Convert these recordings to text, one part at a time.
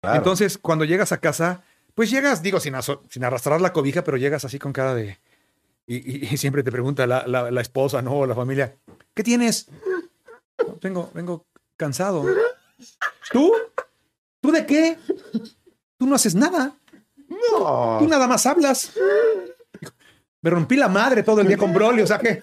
Claro. Entonces, cuando llegas a casa, pues llegas, digo, sin, arrastrar la cobija, pero llegas así con cara de... Y, y- y siempre te pregunta la, la- la esposa, ¿no? O la familia, ¿qué tienes? "No, vengo, vengo cansado. ¿Tú? ¿Tú de qué? Tú no haces nada. No. Tú nada más hablas. Me rompí la madre todo el día con Broly, o sea que...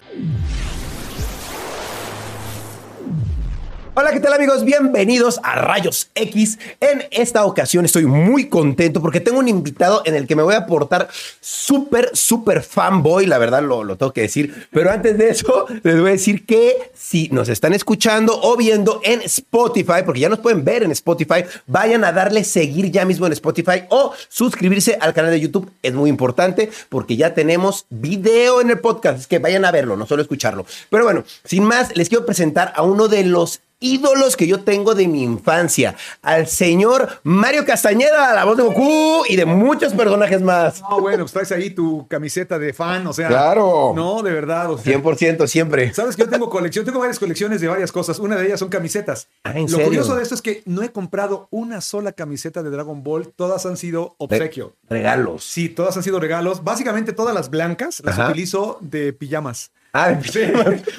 Hola, ¿qué tal amigos? Bienvenidos a Rayos X. En esta ocasión estoy muy contento porque tengo un invitado en el que me voy a portar súper, súper fanboy, la verdad lo, lo tengo que decir. Pero antes de eso, les voy a decir que si nos están escuchando o viendo en Spotify, porque ya nos pueden ver en Spotify, vayan a darle seguir ya mismo en Spotify o suscribirse al canal de YouTube. Es muy importante porque ya tenemos video en el podcast. Es que vayan a verlo, no solo escucharlo. Pero bueno, sin más, les quiero presentar a uno de los ídolos que yo tengo de mi infancia, al señor Mario Castañeda, la voz de Goku y de muchos personajes más. No, bueno, pues traes ahí tu camiseta de fan, o sea... Claro. No, de verdad, o sea... 100% siempre. Sabes que yo tengo colección, tengo varias colecciones de varias cosas. Una de ellas son camisetas. Ah, ¿en Lo serio? curioso de esto es que no he comprado una sola camiseta de Dragon Ball. Todas han sido obsequio. Regalos. Sí, todas han sido regalos. Básicamente todas las blancas las Ajá. utilizo de pijamas. Ah, Sí.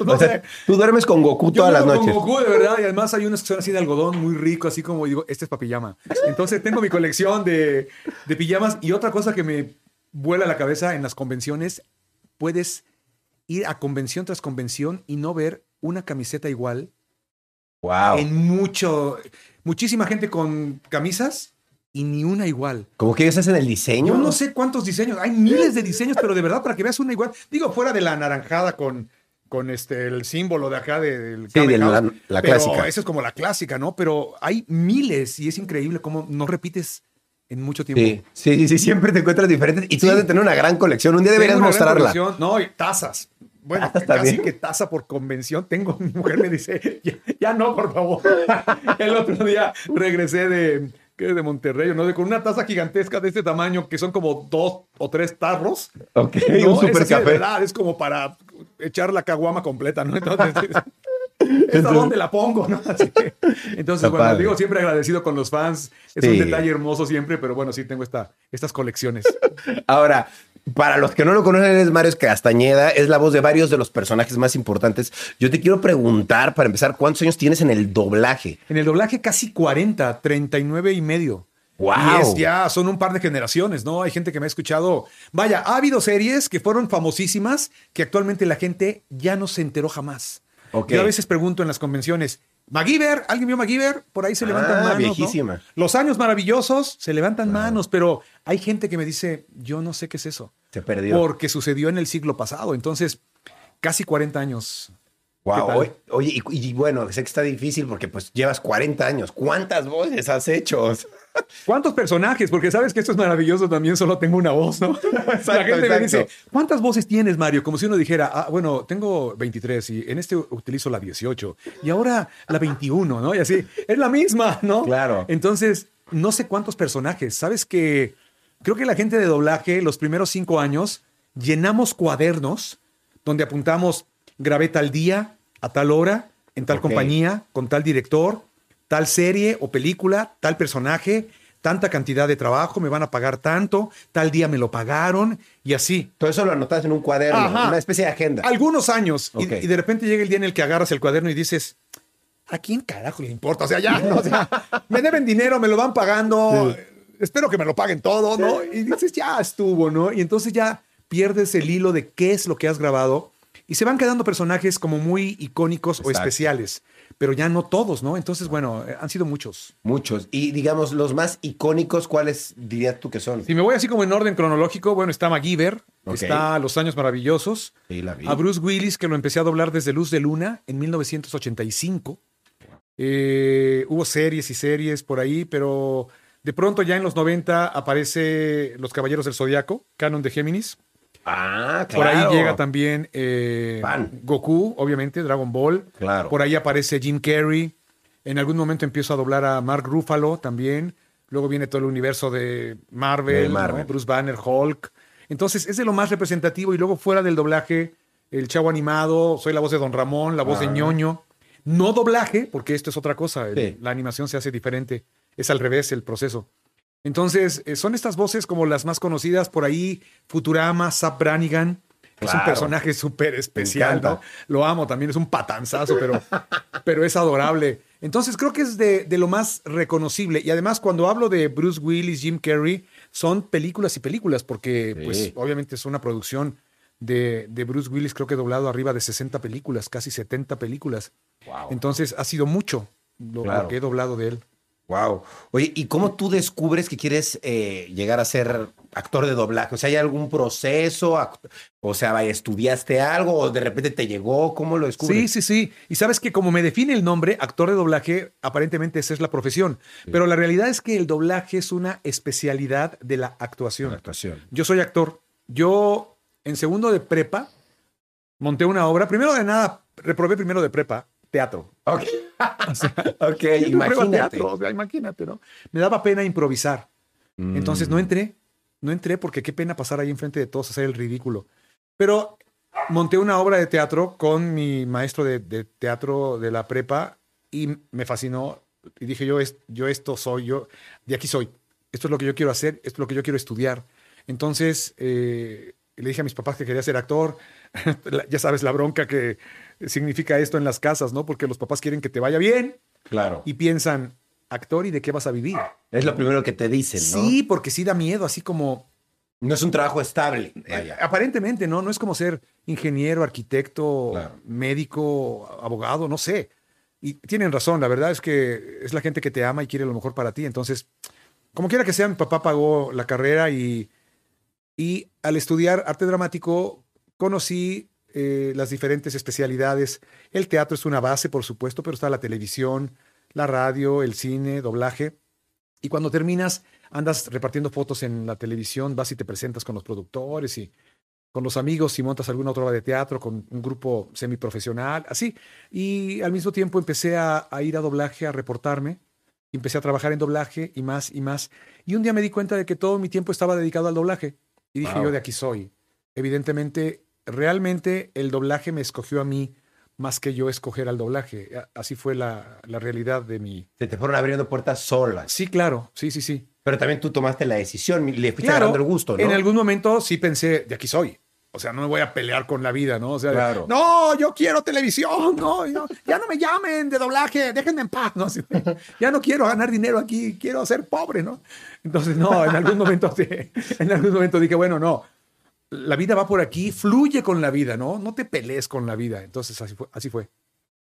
o sea, tú duermes con Goku todas las duermo con noches. Goku, de verdad, y además hay unos que son así de algodón, muy rico, así como digo, este es para pijama. Entonces tengo mi colección de, de pijamas y otra cosa que me vuela la cabeza en las convenciones, puedes ir a convención tras convención y no ver una camiseta igual Wow. en mucho, muchísima gente con camisas y ni una igual. Como que ellos hacen el diseño. Yo no sé cuántos diseños, hay miles de diseños, pero de verdad para que veas una igual, digo, fuera de la anaranjada con, con este, el símbolo de acá de- del Sí, de la- la pero clásica. Esa es como la clásica, ¿no? Pero hay miles y es increíble cómo no repites en mucho tiempo. Sí, sí, sí, sí, siempre te encuentras diferentes y tú Sí. debes de tener una gran colección. Un día deberías Tengo mostrarla. No, y tazas. Bueno, ¿Tazas casi también? que taza por convención. Tengo, mi mujer me dice, ya, ya no, por favor. El otro día regresé de, ¿qué? de Monterrey, ¿no? De, con una taza gigantesca de este tamaño, que son como dos o tres tarros. Ok, No, un es super de verdad, es como para echar la caguama completa, ¿no? Entonces, ¿esta dónde la pongo, no? Así que- entonces, Está bueno, padre. digo, siempre agradecido con los fans. Es Sí. un detalle hermoso siempre, pero bueno, sí tengo esta, estas colecciones. Ahora, para los que no lo conocen, es Mario Castañeda, es la voz de varios de los personajes más importantes. Yo te quiero preguntar, para empezar, ¿cuántos años tienes en el doblaje? En el doblaje casi 40, 39 y medio. ¡Wow! Y es ya, son un par de generaciones, ¿no? Hay gente que me ha escuchado. Vaya, ha habido series que fueron famosísimas que actualmente la gente ya no se enteró jamás. Ok. Yo a veces pregunto en las convenciones, MacGyver, ¿alguien vio MacGyver? Por ahí se levantan Ah, manos. ¿no? viejísima. Los años maravillosos se levantan manos, pero hay gente que me dice, yo no sé qué es eso. Se perdió. Porque sucedió en el siglo pasado. Entonces, casi 40 años. ¿Qué Wow. Oye, y, y bueno, sé que está difícil porque pues llevas 40 años. ¿Cuántas voces has hecho? ¿Cuántos personajes? Porque sabes que esto es maravilloso también, solo tengo una voz, ¿no? la gente me exacto. dice, ¿cuántas voces tienes, Mario? Como si uno dijera, ah, bueno, tengo 23 y en este utilizo la 18 y ahora la 21, ¿no? Y así, es la misma, ¿no? Claro. Entonces, no sé cuántos personajes. Sabes que creo que la gente de doblaje, los primeros cinco años, llenamos cuadernos donde apuntamos, grabé tal día, a tal hora, en tal compañía, con tal director, tal serie o película, tal personaje, tanta cantidad de trabajo, me van a pagar tanto, tal día me lo pagaron y así. Todo eso lo anotas en un cuaderno, Ajá. una especie de agenda. Algunos años. Y- Ok. Y, de repente llega el día en el que agarras el cuaderno y dices, ¿a quién carajo le importa? O sea, ya, ¿no? O sea, me deben dinero, me lo van pagando, espero que me lo paguen todo, ¿no? Y dices, ya estuvo, ¿no? Y entonces ya pierdes el hilo de qué es lo que has grabado y se van quedando personajes como muy icónicos o Exacto. especiales, pero ya no todos, ¿no? Entonces, bueno, eh, han sido muchos. Muchos. Y digamos, los más icónicos, ¿cuáles dirías tú que son? Si me voy así como en orden cronológico, bueno, está MacGyver, Ok. está Los Años Maravillosos, Sí, la vi. a Bruce Willis, que lo empecé a doblar desde Luz de Luna en 1985. Eh, hubo series y series por ahí, pero de pronto ya en los 90 aparece Los Caballeros del Zodiaco, Canon de Géminis. Ah, claro. Por ahí llega también eh. Goku, obviamente, Dragon Ball. Claro. Por ahí aparece Jim Carrey. En algún momento empiezo a doblar a Mark Ruffalo también. Luego viene todo el universo de Marvel, De Marvel. ¿no? Bruce Banner, Hulk. Entonces es de lo más representativo. Y luego fuera del doblaje, el chavo animado, soy la voz de Don Ramón, la voz de Ah. ñoño. No doblaje, porque esto es otra cosa. Sí. La animación se hace diferente es al revés el proceso. Entonces, eh, son estas voces como las más conocidas por ahí, Futurama, Zap Brannigan, es un personaje súper especial. ¿no? Lo amo también, es un patanzazo, pero, pero es adorable. Entonces, creo que es de, de lo más reconocible. Y además, cuando hablo de Bruce Willis, Jim Carrey, son películas y películas, porque, Sí. pues, obviamente es una producción de, de Bruce Willis, creo que doblado arriba de 60 películas, casi 70 películas. Wow. Entonces, ha sido mucho lo, que he doblado de él. Wow. Oye, ¿y cómo tú descubres que quieres eh, llegar a ser actor de doblaje? O sea, ¿hay algún proceso? O sea, ¿estudiaste algo o de repente te llegó? ¿Cómo lo Sí, descubres? sí, sí. Y sabes que como me define el nombre, actor de doblaje, aparentemente esa es la profesión. Pero la realidad es que el doblaje es una especialidad de la actuación. actuación. Yo soy actor. Yo, en segundo de prepa, monté una obra. Primero de nada, reprobé primero de prepa, teatro. Ok. ok, Yo prueba imagínate. teatro, o sea, imagínate, ¿no? Me daba pena improvisar. Entonces Mm. no entré, no entré porque qué pena pasar ahí enfrente de todos hacer el ridículo. Pero monté una obra de teatro con mi maestro de, de teatro de la prepa y me fascinó. Y dije, yo, es, yo esto soy, yo de aquí soy. Esto es lo que yo quiero hacer, esto es lo que yo quiero estudiar. Entonces eh, le dije a mis papás que quería ser actor. Ya sabes la bronca que significa esto en las casas, ¿no? Porque los papás quieren que te vaya bien Claro. y piensan, actor, ¿y de qué vas a vivir? Es lo primero que te dicen, ¿no? Sí, porque sí da miedo, así como No es un trabajo estable. eh, aparentemente, ¿no? No es como ser ingeniero, arquitecto, Claro. médico, abogado, no sé. Y tienen razón, la verdad es que es la gente que te ama y quiere lo mejor para ti. Entonces, como quiera que sea, mi papá pagó la carrera y, y al estudiar arte dramático conocí eh, las diferentes especialidades. El teatro es una base, por supuesto, pero está la televisión, la radio, el cine, doblaje. Y cuando terminas, andas repartiendo fotos en la televisión, vas y te presentas con los productores y con los amigos y montas alguna otra obra de teatro con un grupo semiprofesional, así. Y al mismo tiempo empecé a, a ir a doblaje, a reportarme. Empecé a trabajar en doblaje y más y más. Y un día me di cuenta de que todo mi tiempo estaba dedicado al doblaje. Y dije, Wow. yo de aquí soy. Evidentemente, realmente el doblaje me escogió a mí más que yo escoger al doblaje. Así fue la, la realidad de mi... Se te fueron abriendo puertas solas. Sí, claro, sí, sí, sí. Pero también tú tomaste la decisión, le fuiste Claro, agarrando el gusto, ¿no? En algún momento sí pensé, de aquí soy. O sea, no me voy a pelear con la vida, ¿no? O sea, Claro. no, yo quiero televisión, no, yo- ya no me llamen de doblaje, déjenme en paz, ¿no? Ya no quiero ganar dinero aquí, quiero ser pobre, ¿no? Entonces, no, en algún momento, en algún momento dije, bueno, no, la vida va por aquí, fluye con la vida, ¿no? No te pelees con la vida. Entonces, así fue. Así fue.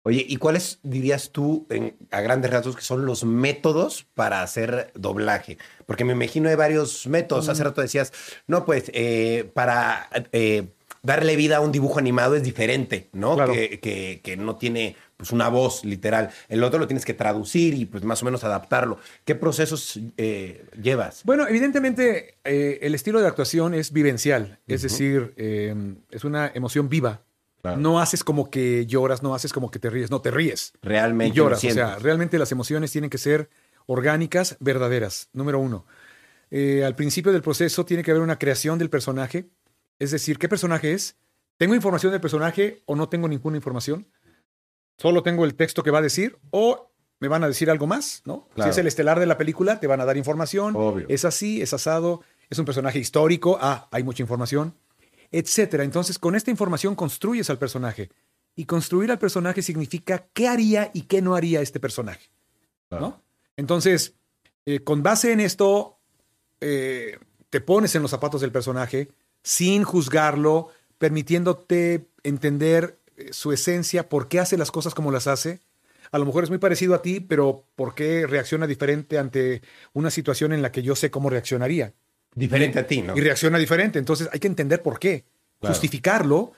Oye, ¿y cuáles dirías tú, en- a grandes rasgos, que son los métodos para hacer doblaje? Porque me imagino hay varios métodos. Hace rato decías, no, pues, eh, para eh, darle vida a un dibujo animado es diferente, ¿no? Claro. Que, que- que no tiene pues, una voz literal. El otro lo tienes que traducir y pues más o menos adaptarlo. ¿Qué procesos eh, llevas? Bueno, evidentemente eh, el estilo de actuación es vivencial, es decir, eh, es una emoción viva. Claro. No haces como que lloras, no haces como que te ríes, no te ríes. Realmente lo lloras. O sea, realmente las emociones tienen que ser orgánicas, verdaderas. Número uno. Eh, al principio del proceso tiene que haber una creación del personaje. Es decir, ¿qué personaje es? ¿Tengo información del personaje o no tengo ninguna información? Solo tengo el texto que va a decir o me van a decir algo más, ¿no? Claro. Si es el estelar de la película, te van a dar información. Obvio. Es así, es asado, es un personaje histórico. Ah, hay mucha información, etcétera. Entonces, con esta información construyes al personaje. Y construir al personaje significa qué haría y qué no haría este personaje. ¿no? Entonces, eh, con base en esto, eh, te pones en los zapatos del personaje sin juzgarlo, permitiéndote entender su esencia, por qué hace las cosas como las hace. A lo mejor es muy parecido a ti, pero ¿por qué reacciona diferente ante una situación en la que yo sé cómo reaccionaría? Diferente a ti, ¿no? Y reacciona diferente. Entonces hay que entender por qué. Claro. Justificarlo,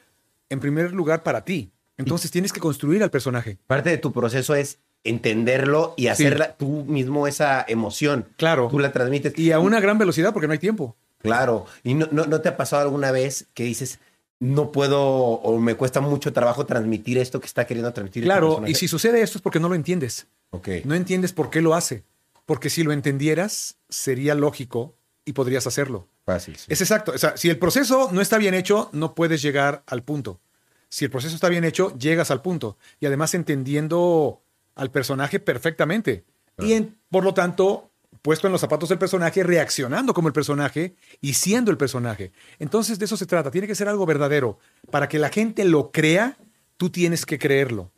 en primer lugar, para ti. Entonces tienes que construir al personaje. Parte de tu proceso es entenderlo y hacerla tú mismo esa emoción. Claro. Tú la transmites. Y a una gran velocidad porque no hay tiempo. Claro. ¿Y no, no, no te ha pasado alguna vez que dices, no puedo o me cuesta mucho trabajo transmitir esto que está queriendo transmitir? este Claro, y si sucede esto es porque no lo entiendes. Ok. No entiendes por qué lo hace. Porque si lo entendieras, sería lógico y podrías hacerlo. Fácil. sí. Es exacto. O sea, si el proceso no está bien hecho, no puedes llegar al punto. Si el proceso está bien hecho, llegas al punto. Y además entendiendo al personaje perfectamente. Y en- por lo tanto, puesto en los zapatos del personaje, reaccionando como el personaje y siendo el personaje. Entonces de eso se trata, tiene que ser algo verdadero. Para que la gente lo crea, tú tienes que creerlo.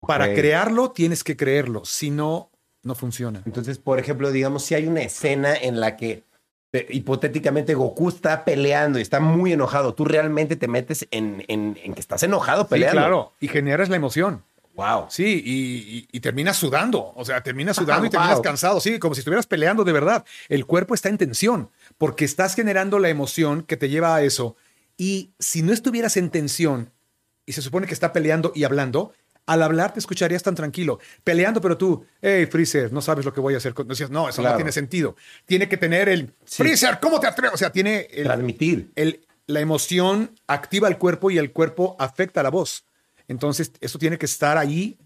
Para crearlo, tienes que creerlo. Si no, no funciona. Entonces, por ejemplo, digamos, si hay una escena en la que eh, hipotéticamente Goku está peleando y está muy enojado, tú realmente te metes en, en- en que estás enojado Sí, peleando. claro. Y generas la emoción. Wow. Sí, y, y- y terminas sudando. O sea, terminas sudando y Wow. terminas cansado. Sí, como si estuvieras peleando de verdad. El cuerpo está en tensión porque estás generando la emoción que te lleva a eso. Y si no estuvieras en tensión y se supone que está peleando y hablando, al hablar te escucharías tan tranquilo. Peleando, pero tú, hey, Freezer, no sabes lo que voy a hacer. con-". Decías, no, eso Claro. no tiene sentido. Tiene que tener el Sí. Freezer, ¿cómo te atreves? O sea, tiene el, Transmitir. el- la emoción activa el cuerpo y el cuerpo afecta la voz. Entonces, eso tiene que estar ahí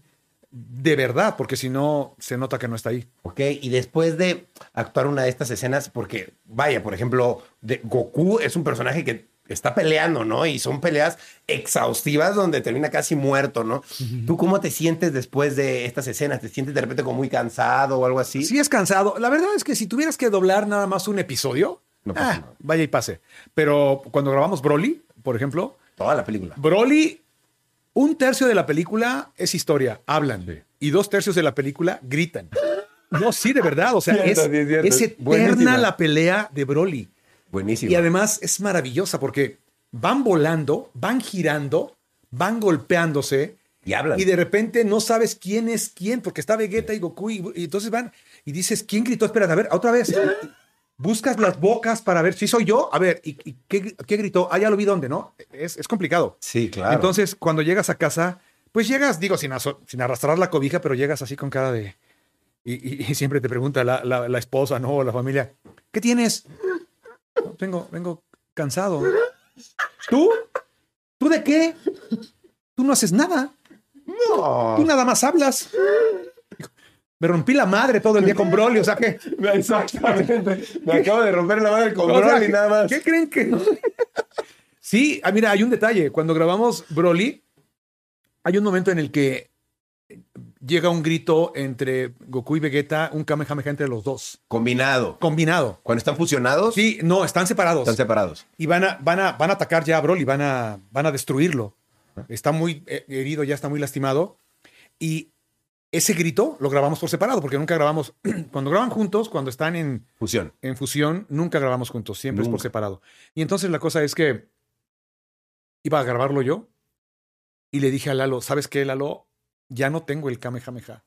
de verdad, porque si no, se nota que no está ahí. Ok, y después de actuar una de estas escenas, porque, vaya, por ejemplo, de Goku es un personaje que está peleando, ¿no? Y son peleas exhaustivas donde termina casi muerto, ¿no? ¿Tú cómo te sientes después de estas escenas? ¿Te sientes de repente como muy cansado o algo así? Sí es cansado. La verdad es que si tuvieras que doblar nada más un episodio, No pasa ah, nada. vaya y pase. Pero cuando grabamos Broly, por ejemplo, Toda la película. Broly, un tercio de la película es historia, hablan. Y dos tercios de la película gritan. No, sí, de verdad. O sea, Cierto, es, sí, es eterna Buenísima. la pelea de Broly. Buenísimo. Y además es maravillosa porque van volando, van girando, van golpeándose. Y hablan. Y de repente no sabes quién es quién, porque está Vegeta y Goku. Y, y entonces van y dices, ¿quién gritó? Espera, a ver, otra vez. Buscas las bocas para ver si soy yo. A ver, ¿y, y qué, qué gritó? Ah, ya lo vi dónde, ¿no? Es, es complicado. Sí, claro. Entonces, cuando llegas a casa, pues llegas, digo, sin, arrastrar la cobija, pero llegas así con cara de. Y, y- y siempre te pregunta la, la- la esposa, ¿no? O la familia, ¿qué tienes? "No, vengo, vengo cansado. ¿Tú? ¿Tú de qué? Tú no haces nada. No. Tú nada más hablas. Me rompí la madre todo el día con Broly, o sea que. Exactamente. Me acabo de romper la madre con o sea, Broly nada más. ¿Qué creen que no? Sí, ah, mira, hay un detalle. Cuando grabamos Broly, hay un momento en el que llega un grito entre Goku y Vegeta, un Kamehameha entre los dos, Combinado. combinado. Cuando están fusionados, Sí, no, están separados. están separados. y van a, van, a, van a atacar ya a Broly, van a, van a destruirlo. Está muy eh, herido, ya está muy lastimado. Y ese grito lo grabamos por separado, porque nunca grabamos. cuando graban juntos, cuando están en, Fusión. en fusión, nunca grabamos juntos, siempre es por separado. Y entonces la cosa es que iba a grabarlo yo y le dije a Lalo, ¿sabes qué, Lalo? Ya no tengo el Kamehameha.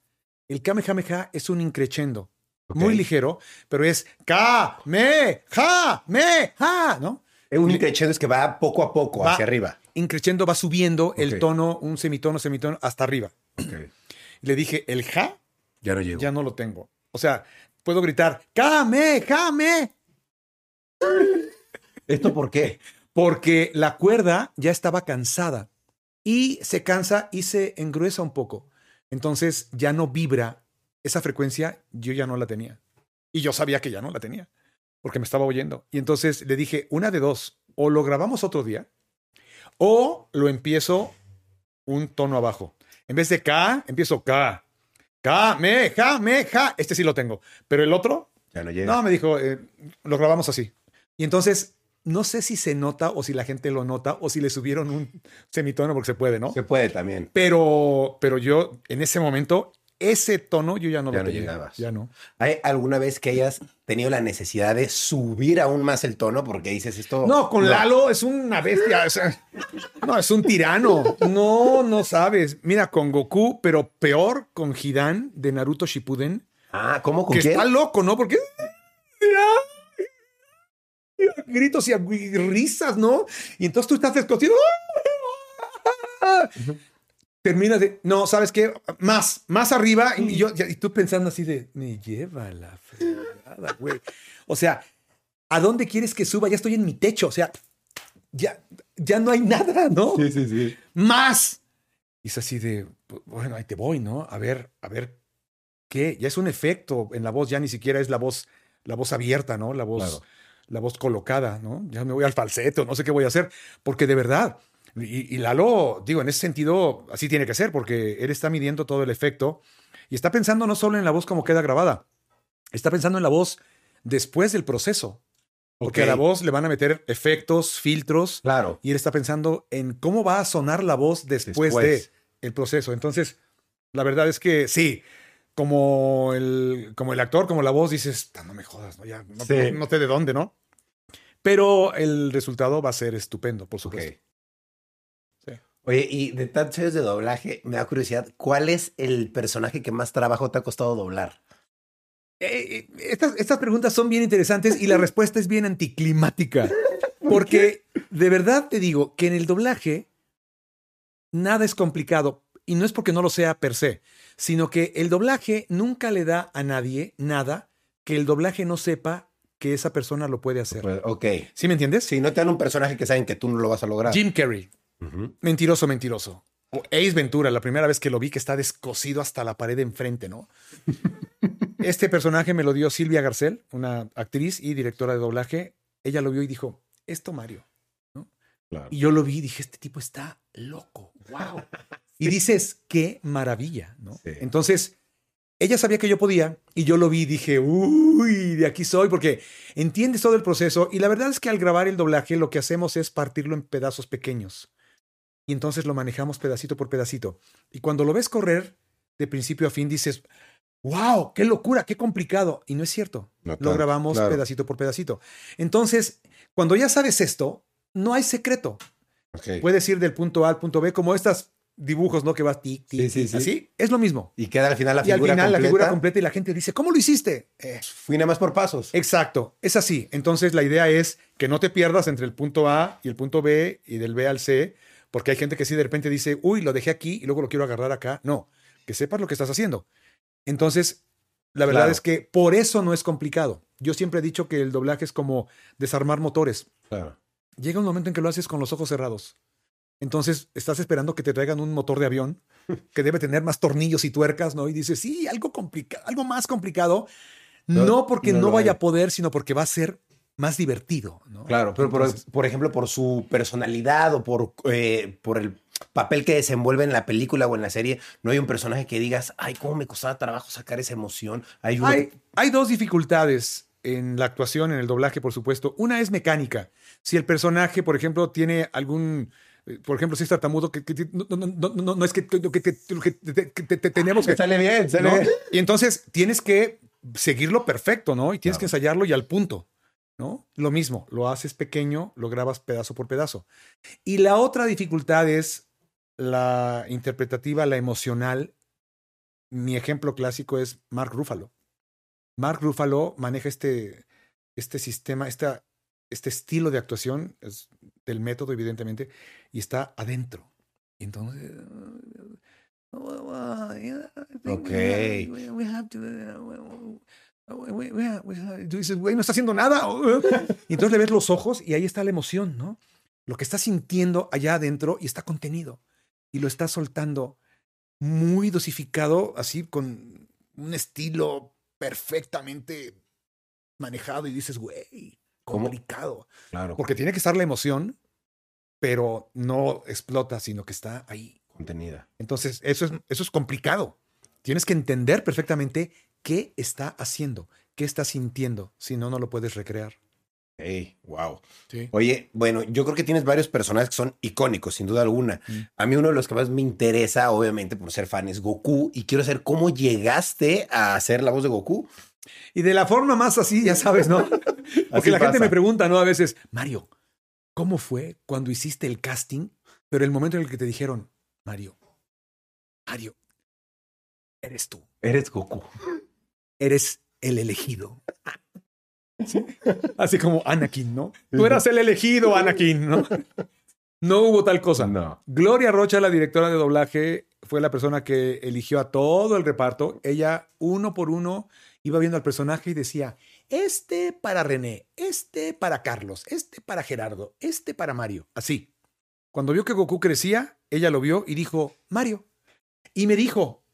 El Kamehameha es un increchendo, muy ligero, pero es Ka-me-ha-me-ha, ¿no? Es un increchendo es que va poco a poco Va- hacia arriba. Increchendo va subiendo el tono, un semitono, semitono, hasta arriba. Le dije, el ja Ya no llego. ya no lo tengo. O sea, puedo gritar, Ka-me-ha-me, ¿Esto por qué? porque la cuerda ya estaba cansada y se cansa y se engruesa un poco. Entonces ya no vibra esa frecuencia, yo ya no la tenía. Y yo sabía que ya no la tenía, porque me estaba oyendo. Y entonces le dije, una de dos, o lo grabamos otro día, o lo empiezo un tono abajo. En vez de K, empiezo K. K, me, ja, me, ja. Este sí lo tengo. Pero el otro, Ya no llega. no, me dijo, eh, lo grabamos así. Y entonces, no sé si se nota o si la gente lo nota o si le subieron un semitono porque se puede, ¿no? Se puede también. Pero, pero yo, en ese momento, ese tono yo ya no Ya lo no tenía. llegabas. Ya no. ¿Hay alguna vez que hayas tenido la necesidad de subir aún más el tono? Porque dices esto. No, con Lalo es una bestia. o sea, no, es un tirano. No, no sabes. Mira, con Goku, pero peor con Hidan de Naruto Shippuden. Ah, ¿cómo? ¿Con que quién? está loco, ¿no? Porque gritos y risas, ¿no? Y entonces tú estás descosido. Terminas de, no, ¿sabes qué? Más, más arriba. Y, yo, y tú pensando así de, me lleva la fregada, güey. O sea, ¿a dónde quieres que suba? Ya estoy en mi techo. O sea, ya, ya no hay nada, ¿no? Sí, sí, sí. más. Y es así de, "Pues, bueno, ahí te voy, ¿no? A ver, a ver, ¿qué? Ya es un efecto en la voz, ya ni siquiera es la voz, la voz abierta, ¿no? La voz, Claro. la voz colocada, ¿no? Ya me voy al falseto, no sé qué voy a hacer, porque de verdad, y, y Lalo, digo, en ese sentido, así tiene que ser, porque él está midiendo todo el efecto y está pensando no solo en la voz como queda grabada, está pensando en la voz después del proceso. Porque a la voz le van a meter efectos, filtros, Claro. y él está pensando en cómo va a sonar la voz después, Después. de el proceso. Entonces, la verdad es que sí, como el, como el actor, como la voz, dices, "Ah, no me jodas, ¿no? Ya, no, Sí. no- no sé de dónde, ¿no? Pero el resultado va a ser estupendo, por supuesto. Oye, y de tantos años de doblaje, me da curiosidad, ¿cuál es el personaje que más trabajo te ha costado doblar? Eh, eh, estas, estas preguntas son bien interesantes y la respuesta es bien anticlimática. Porque de verdad te digo que en el doblaje nada es complicado. Y no es porque no lo sea per se, sino que el doblaje nunca le da a nadie nada que el doblaje no sepa que esa persona lo puede hacer. Ok. ¿Sí me entiendes? Si no te dan un personaje que saben que tú no lo vas a lograr. Jim Carrey, Mentiroso, mentiroso. O Ace Ventura, la primera vez que lo vi que está descosido hasta la pared de enfrente, ¿no? Este personaje me lo dio Silvia Garcel, una actriz y directora de doblaje. Ella lo vio y dijo, esto Mario. Claro. Y yo lo vi y dije, este tipo está loco, wow. Y dices, qué maravilla, ¿no? Sí. Entonces, ella sabía que yo podía y yo lo vi y dije, uy, de aquí soy, porque entiendes todo el proceso. Y la verdad es que al grabar el doblaje lo que hacemos es partirlo en pedazos pequeños. Y entonces lo manejamos pedacito por pedacito. Y cuando lo ves correr de principio a fin, dices, wow, qué locura, qué complicado. Y no es cierto. No lo grabamos claro. pedacito por pedacito. Entonces, cuando ya sabes esto, no hay secreto. Ok. Puedes ir del punto A al punto B, como estos dibujos, ¿no? Que vas tic, tic, Sí, sí, tic, sí. así. Es lo mismo. Y queda al final la y al figura final completa. la figura completa y la gente dice, ¿cómo lo hiciste? Eh, Fui nada más por pasos. exacto, es así. Entonces la idea es que no te pierdas entre el punto A y el punto B y del B al C, porque hay gente que sí de repente dice, uy, lo dejé aquí y luego lo quiero agarrar acá. No, que sepas lo que estás haciendo. Entonces, la verdad Claro. es que por eso no es complicado. Yo siempre he dicho que el doblaje es como desarmar motores. Claro. Llega un momento en que lo haces con los ojos cerrados. Entonces estás esperando que te traigan un motor de avión que debe tener más tornillos y tuercas, ¿no? Y dices, sí, algo complicado, algo más complicado. No, No, porque no no, vaya a poder, sino porque va a ser más divertido, ¿no? Claro, pero por, Entonces, por ejemplo, por su personalidad o por, eh, por el papel que desenvuelve en la película o en la serie, no hay un personaje que digas, ay, cómo me costaba trabajo sacar esa emoción. Hay uno hay, hay dos dificultades en la actuación, en el doblaje, por supuesto. Una es mecánica. Si el personaje, por ejemplo, tiene algún, eh, por ejemplo, si es tartamudo, que, que- no, no- no- no- no es que, que- que- que- que- que- que- que tenemos que... sale bien, sale ¿no? bien. Y entonces tienes que seguirlo perfecto, ¿no? Y tienes Claro. que ensayarlo y al punto, ¿no? Lo mismo, lo haces pequeño, lo grabas pedazo por pedazo. Y la otra dificultad es la interpretativa, la emocional. Mi ejemplo clásico es Mark Ruffalo. Mark Ruffalo maneja este, este sistema, esta, este estilo de actuación es del método, evidentemente, y está adentro. Entonces. Ok. Tú dices, güey, no está haciendo nada. Y entonces le ves los ojos y ahí está la emoción, ¿no? Lo que está sintiendo allá adentro y está contenido. Y lo está soltando muy dosificado, así con un estilo perfectamente manejado. Y dices, güey, complicado. Claro, Porque tiene que estar la emoción, pero no explota, sino que está ahí. contenida. Entonces, eso es, eso es complicado. Tienes que entender perfectamente qué está haciendo, qué está sintiendo, si no, no lo puedes recrear. Hey, wow. Sí. Oye, bueno, yo creo que tienes varios personajes que son icónicos, sin duda alguna. Mm. A mí uno de los que más me interesa, obviamente, por ser fan, es Goku. Y quiero saber cómo llegaste a hacer la voz de Goku. Y de la forma más así, ya sabes, ¿no? Porque la gente me pregunta, ¿no? A veces, Mario, ¿cómo fue cuando hiciste el casting? Pero el momento en el que te dijeron, Mario, Mario, eres tú, Eres Goku. Eres el elegido. Así como Anakin, ¿no? Tú eras el elegido, Anakin, ¿no? No hubo tal cosa. No. Gloria Rocha, la directora de doblaje, fue la persona que eligió a todo el reparto. Ella, uno por uno, iba viendo al personaje y decía, este para René, este para Carlos, este para Gerardo, este para Mario. Así. Cuando vio que Goku crecía, ella lo vio y dijo, Mario. Y me dijo,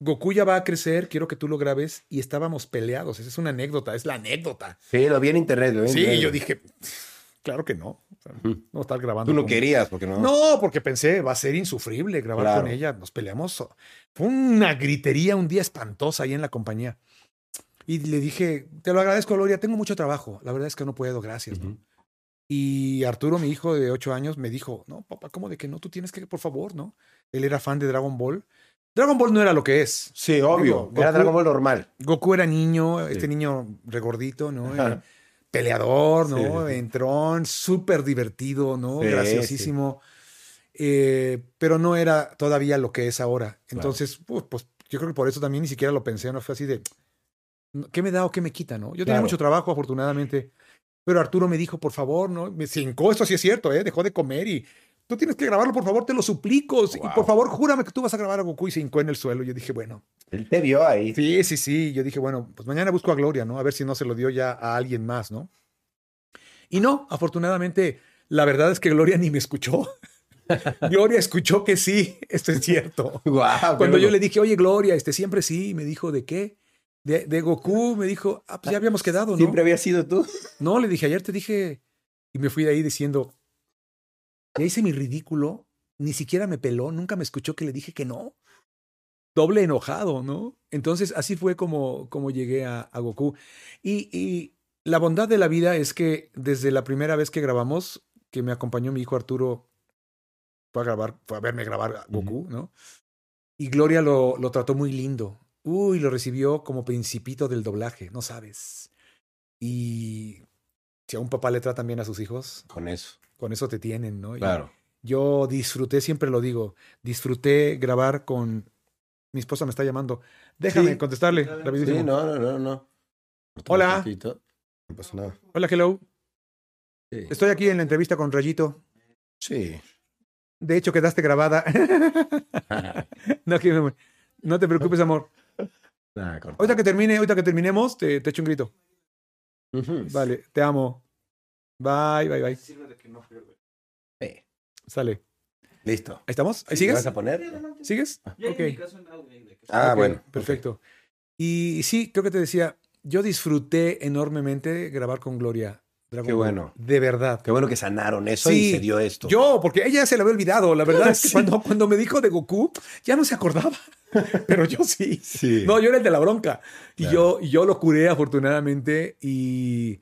Goku ya va a crecer, quiero que tú lo grabes. Y estábamos peleados. Esa es una anécdota, es la anécdota. Sí, lo vi en internet. lo vi en Sí, internet. yo dije, claro que no. O sea, no estar grabando. Tú no con- querías, porque no. no, porque pensé, va a ser insufrible grabar Claro. con ella. Nos peleamos. Fue una gritería un día espantosa ahí en la compañía. Y le dije, te lo agradezco, Gloria, tengo mucho trabajo. La verdad es que no puedo, gracias. Y Arturo, mi hijo de 8 años, me dijo, no, papá, ¿cómo de que no? Tú tienes que, por favor, ¿no? Él era fan de Dragon Ball. Dragon Ball no era lo que es. Sí, obvio. Digo, Era Dragon Ball normal. Goku era niño, Sí. este niño regordito, ¿no? Ajá. Eh, Peleador, ¿no? Sí. Entrón, súper divertido, ¿no? Sí, Graciosísimo. Eh, pero no era todavía lo que es ahora. Entonces, pues, pues, yo creo que por eso también ni siquiera lo pensé, ¿no? Fue así de, ¿qué me da o qué me quita, no? Yo tenía Claro. mucho trabajo, afortunadamente. Pero Arturo me dijo, por favor, ¿no? Me cincó, esto sí es cierto, ¿eh? Dejó de comer y tú tienes que grabarlo, por favor, te lo suplico. Y por favor, júrame que tú vas a grabar a Goku y se hincó en el suelo. Yo dije, bueno, Él te vio ahí. Sí, sí, sí. Yo dije, bueno, pues mañana busco a Gloria, ¿no? A ver si no se lo dio ya a alguien más, ¿no? Y no, afortunadamente, la verdad es que Gloria ni me escuchó. Gloria escuchó que sí, esto es cierto. Cuando yo le dije, oye, Gloria, este siempre sí, me dijo, ¿de qué? De, de Goku, me dijo, ah, pues ya habíamos quedado, ¿no? Siempre había sido tú. No, le dije, ayer te dije, y me fui de ahí diciendo, ya hice mi ridículo, ni siquiera me peló, nunca me escuchó que le dije que no. Doble enojado, ¿no? Entonces así fue como, como llegué a, a Goku. Y, y la bondad de la vida es que desde la primera vez que grabamos, que me acompañó mi hijo Arturo, fue a grabar, fue a verme grabar a Goku, ¿no? Y Gloria lo, lo trató muy lindo. Uy, lo recibió como principito del doblaje, no sabes. Y si a un papá le tratan bien a sus hijos, Con eso. Con eso te tienen, ¿no? Y Claro. yo disfruté, siempre lo digo, disfruté grabar con... Mi esposa me está llamando. Déjame Sí. contestarle. Sí, rapidísimo. no, no, no, no. Hola. No pasa nada. Hola, hello. Sí. Estoy aquí en la entrevista con Rayito. Sí. De hecho, quedaste grabada. no, que me- no te preocupes, amor. Corta. Ahorita que termine, ahorita que terminemos, te, te echo un grito. Vale, te amo. Bye, bye, bye. Sí. Sale. Listo. ¿Ahí estamos? ¿Ahí ¿Sí, sigues? ¿Vas a poner? ¿Sigues? Ya Ok. en mi caso en audio, de que- Ah, bueno. Perfecto. Y sí, creo que te decía, yo disfruté enormemente grabar con Gloria. Dragon Qué Ball. bueno. De verdad. Qué bueno que sanaron eso Sí. y se dio esto. Yo, porque ella se le había olvidado. La verdad es que Sí. cuando, cuando me dijo de Goku, ya no se acordaba. Pero yo sí. Sí. No, yo era el de la bronca. Y, Claro. yo, y yo lo curé afortunadamente. Y,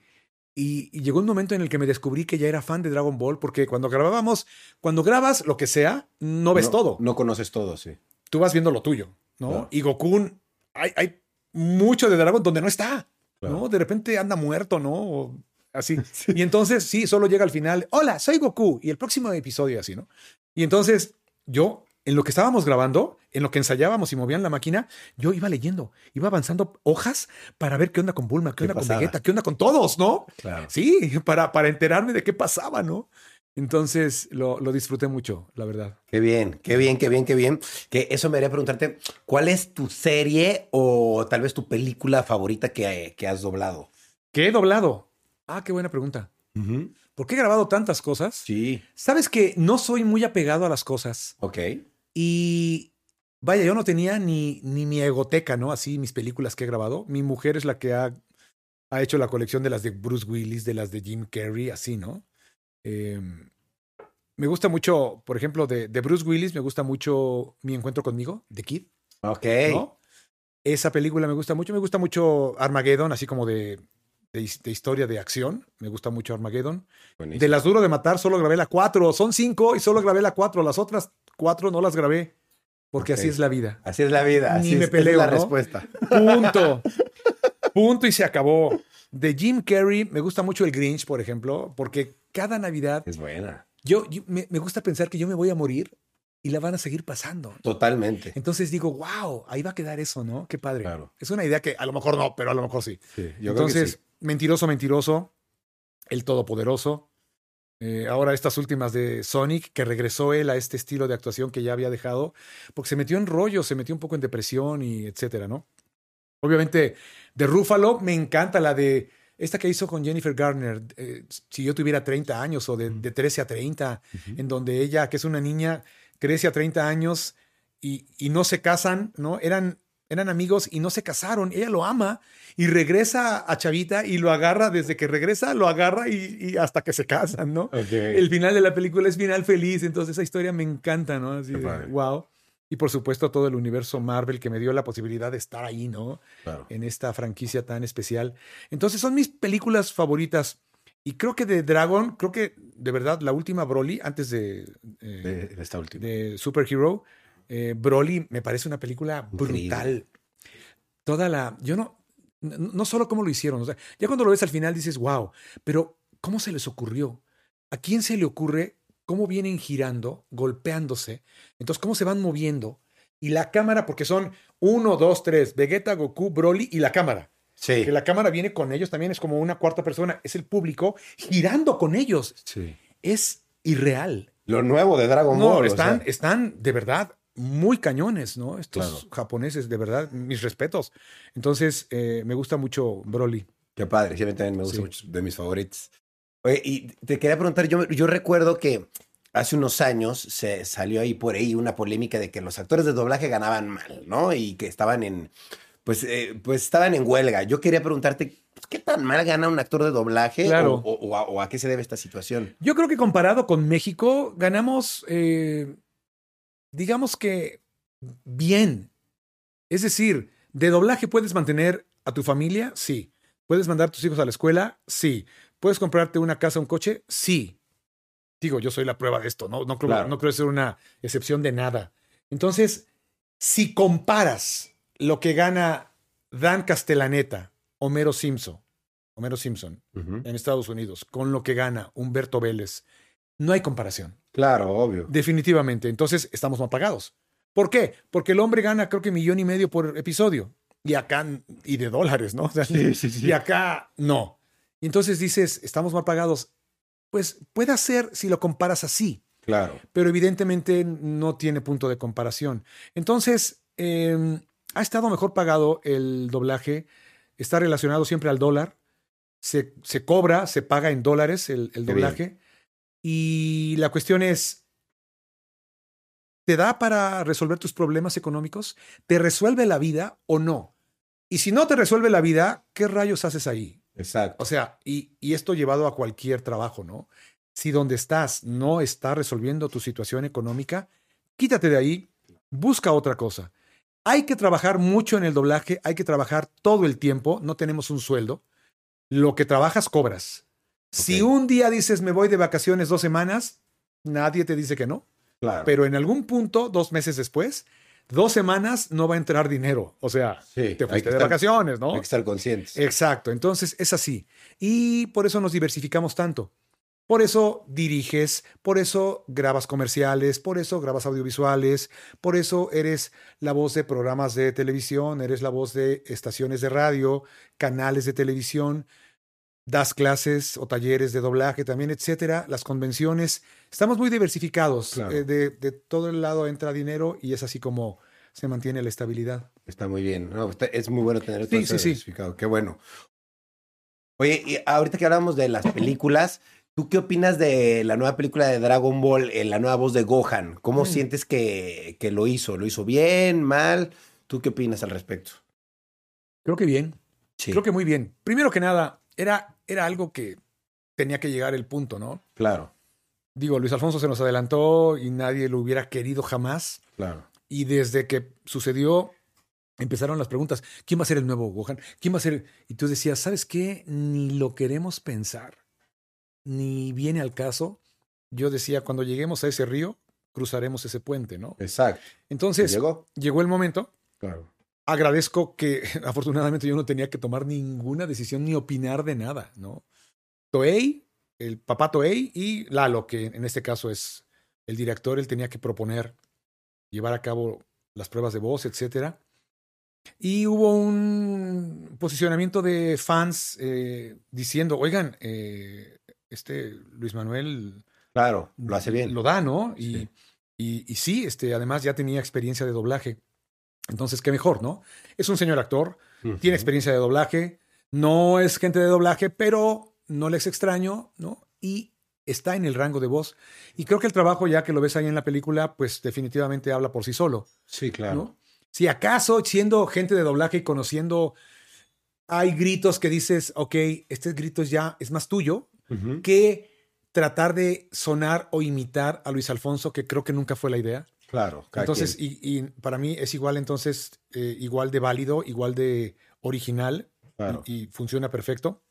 y, y llegó un momento en el que me descubrí que ya era fan de Dragon Ball. Porque cuando grabábamos, cuando grabas lo que sea, no ves todo. No conoces todo, sí. Tú vas viendo lo tuyo, ¿no? Claro. Y Goku, hay, hay mucho de Dragon donde no está. Claro. ¿no? De repente anda muerto, ¿no? O así. Y entonces, sí, solo llega al final, hola, soy Goku, y el próximo episodio así, ¿no? Y entonces, yo, en lo que estábamos grabando, en lo que ensayábamos y movían la máquina, yo iba leyendo, iba avanzando hojas para ver qué onda con Bulma, qué, ¿Qué onda con? Vegeta, qué onda con todos, ¿no? Claro. Sí, para, para enterarme de qué pasaba, ¿no? Entonces, lo, lo disfruté mucho, la verdad. Qué bien, qué bien, qué bien, qué bien. Que eso me haría preguntarte, ¿cuál es tu serie o tal vez tu película favorita que, que has doblado? ¿Qué he doblado? Ah, qué buena pregunta. ¿Por qué he grabado tantas cosas? Sí. Sabes que no soy muy apegado a las cosas. Ok. Y vaya, yo no tenía ni, ni mi egoteca, ¿no? Así mis películas que he grabado. Mi mujer es la que ha, ha hecho la colección de las de Bruce Willis, de las de Jim Carrey, así, ¿no? Eh, me gusta mucho, por ejemplo, de, de Bruce Willis, me gusta mucho Mi Encuentro conmigo, The Kid, Ok. ¿no? Esa película me gusta mucho. Me gusta mucho Armageddon, así como de, de, his- de historia de acción. Me gusta mucho Armageddon. Buenísimo. De las duro de matar, solo grabé la 4. Son 5 y solo grabé la 4. Las otras 4 no las grabé. Porque así es la vida. Así es la vida. Ni Así me es, peleo, es la ¿no? respuesta. Punto. Punto y se acabó. De Jim Carrey, me gusta mucho el Grinch, por ejemplo, porque cada Navidad Es buena. yo, yo- me, me gusta pensar que yo me voy a morir y la van a seguir pasando. Totalmente. Entonces digo, wow, ahí va a quedar eso, ¿no? Qué padre. Claro. Es una idea que a lo mejor no, pero a lo mejor sí. Sí, yo Entonces, creo mentiroso, mentiroso, el todopoderoso. Eh, ahora estas últimas de Sonic, que regresó él a este estilo de actuación que ya había dejado, porque se metió en rollo, se metió un poco en depresión y etcétera, ¿no? Obviamente, de Rúfalo me encanta la de esta que hizo con Jennifer Garner, eh, si yo tuviera 30 años o de, de 13 a 30, sí. en donde ella, que es una niña, crece a 30 años y, y no se casan, ¿no? Eran, eran amigos y no se casaron. Ella lo ama y regresa a Chavita y lo agarra desde que regresa, lo agarra y, y hasta que se casan, ¿no? El final de la película es final feliz, entonces esa historia me encanta, ¿no? Así de, wow. Y por supuesto todo el universo Marvel que me dio la posibilidad de estar ahí, ¿no? Claro. En esta franquicia tan especial. Entonces son mis películas favoritas. Y creo que de Dragon, creo que de verdad la última Broly, antes de, eh, De, de esta última. de Superhero, eh, Broly me parece una película Increíble. brutal. Toda la. Yo no. No solo cómo lo hicieron, o sea, ya cuando lo ves al final dices, wow, pero ¿cómo se les ocurrió? ¿A quién se le ocurre cómo vienen girando, golpeándose? Entonces, ¿cómo se van moviendo? Y la cámara, porque son uno, dos, tres, Vegeta, Goku, Broly y la cámara. Sí. Que la cámara viene con ellos también, es como una cuarta persona, es el público girando con ellos. sí. Es irreal. Lo nuevo de Dragon No, Ball. o están, sea, están de verdad muy cañones, ¿no? Estos Claro. japoneses, de verdad, mis respetos. Entonces, eh, me gusta mucho Broly. Qué padre, sí, a mí también me gusta Sí. mucho, de mis favoritos. Oye, y te quería preguntar, yo, yo recuerdo que hace unos años se salió ahí por ahí una polémica de que los actores de doblaje ganaban mal, ¿no? Y que estaban en, pues, eh, pues estaban en huelga. Yo quería preguntarte, pues, ¿qué tan mal gana un actor de doblaje? Claro. O, o- o a, o a qué se debe esta situación? Yo creo que comparado con México, ganamos, eh, digamos que bien. Es decir, de doblaje puedes mantener a tu familia, sí. Puedes mandar a tus hijos a la escuela, sí. Puedes comprarte una casa, un coche, sí. Digo, yo soy la prueba de esto, no, no, creo, Claro. no creo ser una excepción de nada. Entonces, si comparas lo que gana Dan Castellaneta, Homero Simpson, Homero Simpson, en Estados Unidos con lo que gana Humberto Vélez, no hay comparación. Claro, obvio. Definitivamente. Entonces estamos mal pagados. ¿Por qué? Porque el hombre gana creo que millón y medio por episodio. Y acá, y de dólares, ¿no? O sea, Sí, sí, sí. Y acá no. Y entonces dices, estamos mal pagados. Pues puede ser si lo comparas así, Claro. pero evidentemente no tiene punto de comparación. Entonces, eh, ha estado mejor pagado el doblaje, está relacionado siempre al dólar, se, se cobra, se paga en dólares el, el doblaje. Y la cuestión es, ¿te da para resolver tus problemas económicos? ¿Te resuelve la vida o no? Y si no te resuelve la vida, ¿qué rayos haces ahí? Exacto. O sea, y, y esto llevado a cualquier trabajo, ¿no? Si donde estás no está resolviendo tu situación económica, quítate de ahí, busca otra cosa. Hay que trabajar mucho en el doblaje, hay que trabajar todo el tiempo, no tenemos un sueldo. Lo que trabajas, cobras. Si un día dices me voy de vacaciones dos semanas, nadie te dice que no. claro. Pero en algún punto, dos meses después, dos semanas no va a entrar dinero. O sea, Sí, te fuiste de estar- vacaciones, ¿no? Hay que estar conscientes. Exacto, entonces es así. Y por eso nos diversificamos tanto. Por eso diriges, por eso grabas comerciales, por eso grabas audiovisuales, por eso eres la voz de programas de televisión, eres la voz de estaciones de radio, canales de televisión, das clases o talleres de doblaje también, etcétera, las convenciones. Estamos muy diversificados. Claro. Eh, de, de todo el lado entra dinero y es así como se mantiene la estabilidad. Está muy bien. No, está- es muy bueno tener todo Sí, sí, sí. diversificado. Qué bueno. Oye, y ahorita que hablamos de las películas, ¿tú qué opinas de la nueva película de Dragon Ball, eh, la nueva voz de Gohan? ¿Cómo Mm. sientes que, que lo hizo? ¿Lo hizo bien, mal? ¿Tú qué opinas al respecto? Creo que bien. Creo que muy bien. Primero que nada, era, era algo que tenía que llegar el punto, ¿no? claro, Digo, Luis Alfonso se nos adelantó y nadie lo hubiera querido jamás. claro. Y desde que sucedió, empezaron las preguntas. ¿Quién va a ser el nuevo Gohan? ¿Quién va a ser? Y tú decías, ¿sabes qué? Ni lo queremos pensar. Ni viene al caso. Yo decía, cuando lleguemos a ese río, cruzaremos ese puente, ¿no? Exacto. Entonces, ¿Llegó? llegó el momento. Claro. Agradezco que afortunadamente yo no tenía que tomar ninguna decisión ni opinar de nada, ¿no? Toei, el papá Toei y Lalo, que en este caso es el director, él tenía que proponer, llevar a cabo las pruebas de voz, etcétera. Y hubo un posicionamiento de fans eh, diciendo, oigan, eh, este Luis Manuel Claro, lo hace bien. lo da, ¿no? Y, Sí. y, y sí, este, además ya tenía experiencia de doblaje. Entonces, qué mejor, ¿no? Es un señor actor, tiene experiencia de doblaje, no es gente de doblaje, pero no les extraño, ¿no? Y está en el rango de voz. Y creo que el trabajo, ya que lo ves ahí en la película, pues definitivamente habla por sí solo, Sí, claro. ¿no? Si acaso, siendo gente de doblaje y conociendo, hay gritos que dices, ok, este grito ya es más tuyo, que tratar de sonar o imitar a Luis Alfonso, que creo que nunca fue la idea. Claro. Entonces, y, y para mí es igual, entonces, eh, igual de válido, igual de original Claro. y, y funciona perfecto.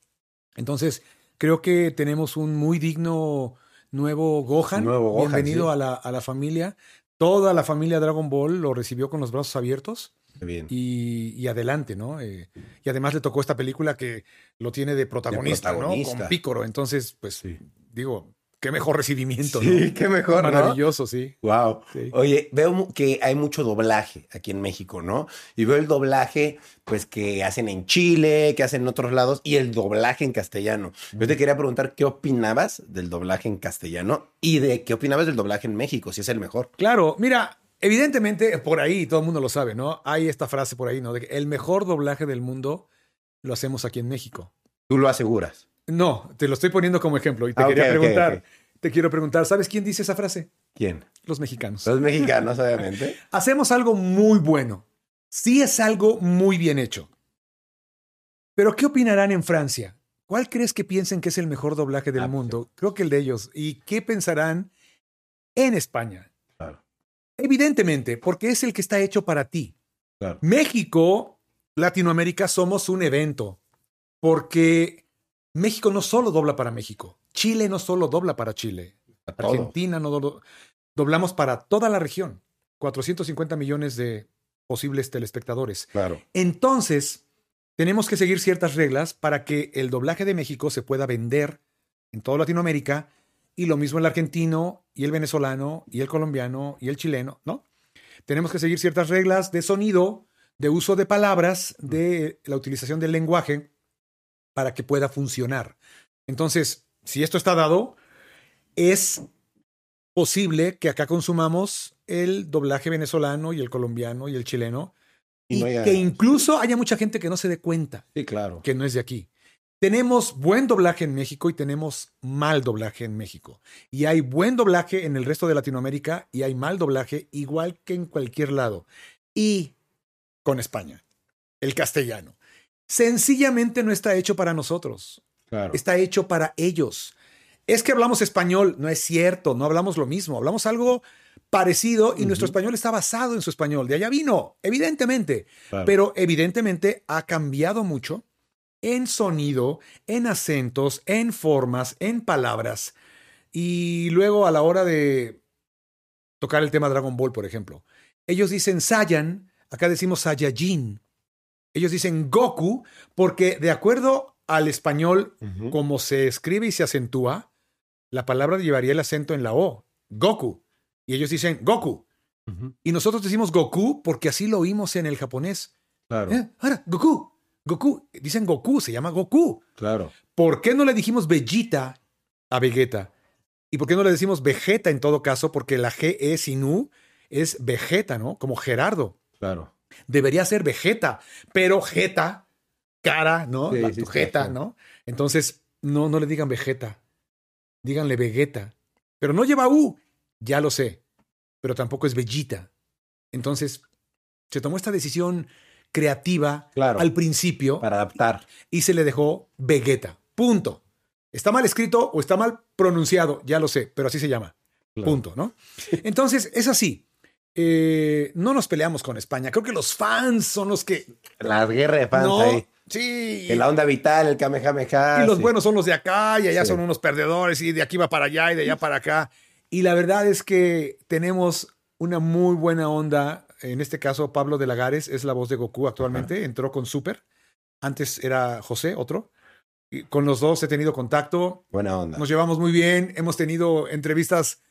Entonces, creo que tenemos un muy digno nuevo Gohan. Nuevo Gohan, Bienvenido sí. a, la, a la familia. Toda la familia Dragon Ball lo recibió con los brazos abiertos Qué bien. y, y adelante, ¿no? Eh, y además le tocó esta película que lo tiene de protagonista, ¿no? protagonista. Con Pícoro. Entonces, pues, Sí. digo, qué mejor recibimiento, Sí, ¿no? qué mejor, ¿no? Maravilloso, sí. Wow. Sí. Oye, veo que hay mucho doblaje aquí en México, ¿no? Y veo el doblaje, pues, que hacen en Chile, que hacen en otros lados, y el doblaje en castellano. Yo te quería preguntar qué opinabas del doblaje en castellano y de qué opinabas del doblaje en México, si es el mejor. Claro, mira, evidentemente por ahí todo el mundo lo sabe, ¿no? Hay esta frase por ahí, ¿no? De que el mejor doblaje del mundo lo hacemos aquí en México. Tú lo aseguras. No, te lo estoy poniendo como ejemplo y te Ah, quería preguntar, te quiero preguntar, ¿sabes quién dice esa frase? ¿Quién? Los mexicanos. Los mexicanos, obviamente. Hacemos algo muy bueno. Sí es algo muy bien hecho. Pero ¿qué opinarán en Francia? ¿Cuál crees que piensen que es el mejor doblaje del Ah, pues, mundo? Creo que el de ellos. ¿Y qué pensarán en España? Claro. Evidentemente, porque es el que está hecho para ti. Claro. México, Latinoamérica, somos un evento. Porque México no solo dobla para México. Chile no solo dobla para Chile. Todo. Argentina no do- doblamos para toda la región. 450 millones de posibles telespectadores. Claro. Entonces, tenemos que seguir ciertas reglas para que el doblaje de México se pueda vender en toda Latinoamérica y lo mismo el argentino y el venezolano y el colombiano y el chileno, ¿no? Tenemos que seguir ciertas reglas de sonido, de uso de palabras, de la utilización del lenguaje para que pueda funcionar. Entonces, si esto está dado, es posible que acá consumamos el doblaje venezolano y el colombiano y el chileno Y y, no haya- que incluso haya mucha gente que no se dé cuenta Sí, claro. que no es de aquí. Tenemos buen doblaje en México y tenemos mal doblaje en México. Y hay buen doblaje en el resto de Latinoamérica y hay mal doblaje igual que en cualquier lado. Y con España, el castellano. Sencillamente no está hecho para nosotros, Claro. está hecho para ellos. Es que hablamos español, no es cierto, no hablamos lo mismo, hablamos algo parecido y nuestro español está basado en su español. De allá vino, evidentemente. Claro. Pero evidentemente ha cambiado mucho en sonido, en acentos, en formas, en palabras. Y luego a la hora de tocar el tema Dragon Ball, por ejemplo, ellos dicen Saiyan, acá decimos Saiyajin. Ellos dicen Goku porque de acuerdo al español como se escribe y se acentúa, la palabra llevaría el acento en la O, Goku. Y ellos dicen Goku. Y nosotros decimos Goku porque así lo oímos en el japonés. Claro. Eh, ahora, Goku, Goku. Dicen Goku, se llama Goku. Claro. ¿Por qué no le dijimos Vegeta a Vegeta? ¿Y por qué no le decimos Vegeta en todo caso? Porque la G es sin U, es Vegeta, ¿no? Como Gerardo. Claro. Debería ser Vegeta, pero Geta, cara, ¿no? Sí, La- sí, tu sí, Jeta, sí. ¿no? Entonces, no, no le digan Vegeta. Díganle Vegeta. Pero no lleva U, ya lo sé. Pero tampoco es Vegeta. Entonces, se tomó esta decisión creativa Claro. al principio Para adaptar. y se le dejó Vegeta. Punto. Está mal escrito o está mal pronunciado, ya lo sé, pero así se llama. Claro. Punto, ¿no? Entonces, es así. Eh, no nos peleamos con España. Creo que los fans son los que. La guerra de fans no, ahí. sí. Que la onda vital, el Kamehameha. y los sí. buenos son los de acá y allá Sí. son unos perdedores y de aquí va para allá y de allá para acá. Y la verdad es que tenemos una muy buena onda. En este caso, Pablo de Lagares es la voz de Goku actualmente. Entró con Super. Antes era José, otro. Y con los dos he tenido contacto. Buena onda. Nos llevamos muy bien. Hemos tenido entrevistas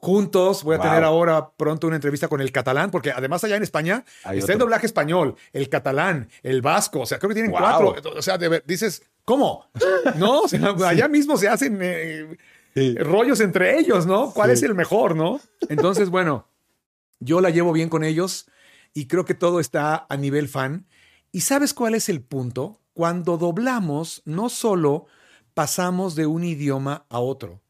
juntos. Voy a Wow. tener ahora pronto una entrevista con el catalán, porque además allá en España Hay está el otro. doblaje español, el catalán, el vasco. O sea, creo que tienen Wow. cuatro. O sea, de dices, ¿cómo? No, o sea, allá mismo se hacen eh, Sí. rollos entre ellos, ¿no? ¿Cuál Sí. es el mejor, no? Entonces, bueno, yo la llevo bien con ellos y creo que todo está a nivel fan. ¿Y sabes cuál es el punto? Cuando doblamos, no solo pasamos de un idioma a otro,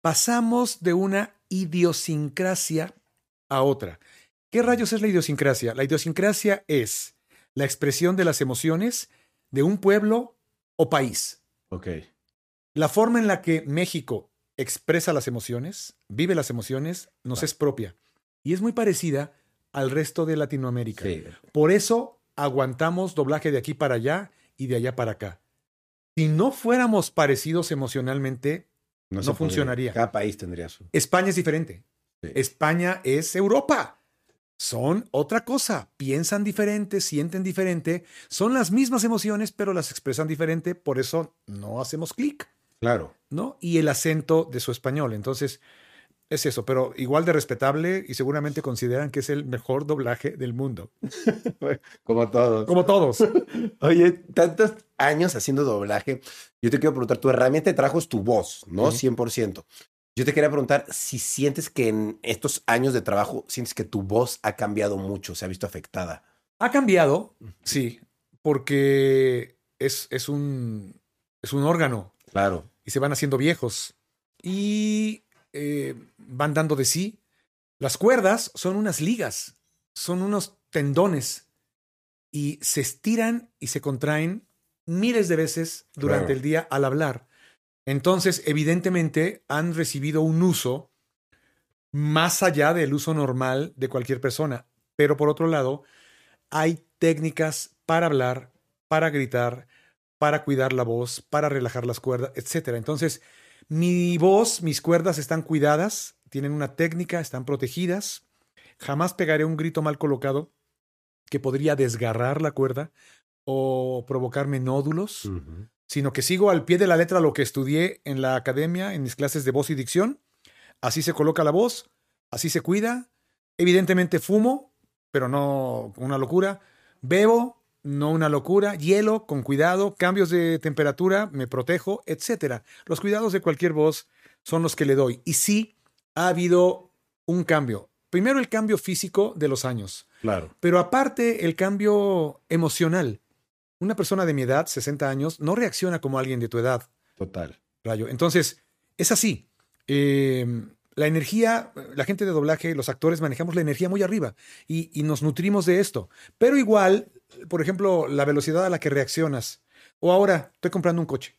pasamos de una idiosincrasia a otra. ¿Qué rayos es la idiosincrasia? La idiosincrasia es la expresión de las emociones de un pueblo o país. Ok. La forma en la que México expresa las emociones, vive las emociones, nos es propia. y es muy parecida al resto de Latinoamérica. Sí. Por eso aguantamos doblaje de aquí para allá y de allá para acá. Si no fuéramos parecidos emocionalmente, No funcionaría. Cada país tendría su. España es diferente. Sí. España es Europa. Son otra cosa. Piensan diferente, sienten diferente. Son las mismas emociones, pero las expresan diferente. Por eso no hacemos clic, Claro. ¿no? Y el acento de su español. Entonces, es eso. Pero igual de respetable y seguramente consideran que es el mejor doblaje del mundo. Como todos. Como todos. Oye, tantos años haciendo doblaje. Yo te quiero preguntar, tu herramienta de trabajo es tu voz, ¿no? Ujú. 100%. Yo te quería preguntar si sientes que en estos años de trabajo, sientes que tu voz ha cambiado mucho, se ha visto afectada. Ha cambiado, sí, porque es, es, un, es un órgano Claro. y se van haciendo viejos y eh, van dando de sí. Las cuerdas son unas ligas, son unos tendones y se estiran y se contraen miles de veces durante Claro. el día al hablar. Entonces, evidentemente, han recibido un uso más allá del uso normal de cualquier persona. Pero por otro lado, hay técnicas para hablar, para gritar, para cuidar la voz, para relajar las cuerdas, etc. Entonces, mi voz, mis cuerdas están cuidadas, tienen una técnica, están protegidas. Jamás pegaré un grito mal colocado que podría desgarrar la cuerda o provocarme nódulos sino que sigo al pie de la letra lo que estudié en la academia, en mis clases de voz y dicción. Así se coloca la voz, así se cuida. Evidentemente fumo, pero no una locura. Bebo, no una locura. Hielo, con cuidado. Cambios de temperatura, me protejo, etc. Los cuidados de cualquier voz son los que le doy. Y sí, ha habido un cambio. Primero el cambio físico de los años. Claro. Pero aparte, el cambio emocional. Una persona de mi edad, 60 años, no reacciona como alguien de tu edad, Total. Rayo. Entonces, es así. Eh, la energía, la gente de doblaje, los actores manejamos la energía muy arriba y, y nos nutrimos de esto. Pero igual, por ejemplo, la velocidad a la que reaccionas. O ahora, estoy comprando un coche.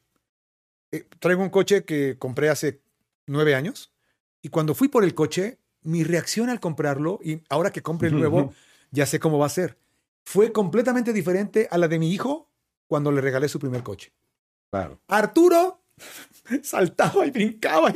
Eh, traigo un coche que compré hace nueve años y cuando fui por el coche, mi reacción al comprarlo y ahora que compre el nuevo, ya sé cómo va a ser. Fue completamente diferente a la de mi hijo cuando le regalé su primer coche. Claro. Arturo saltaba y brincaba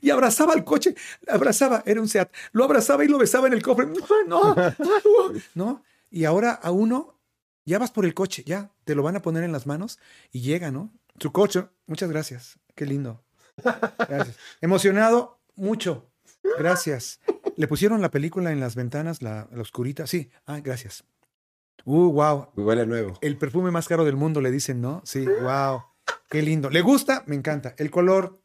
y, abrazaba al coche, abrazaba, era un Seat, lo abrazaba y lo besaba en el cofre. No, no, no. Y ahora a uno, ya vas por el coche, ya te lo van a poner en las manos y llega, ¿no? Su coche, muchas gracias, qué lindo. Gracias. Emocionado, mucho. Gracias. Le pusieron la película en las ventanas, la, la oscurita. Sí, ah, gracias. Uh, wow. Huele nuevo. El perfume más caro del mundo, le dicen, ¿no? Sí, wow. Qué lindo. ¿Le gusta? Me encanta. El color,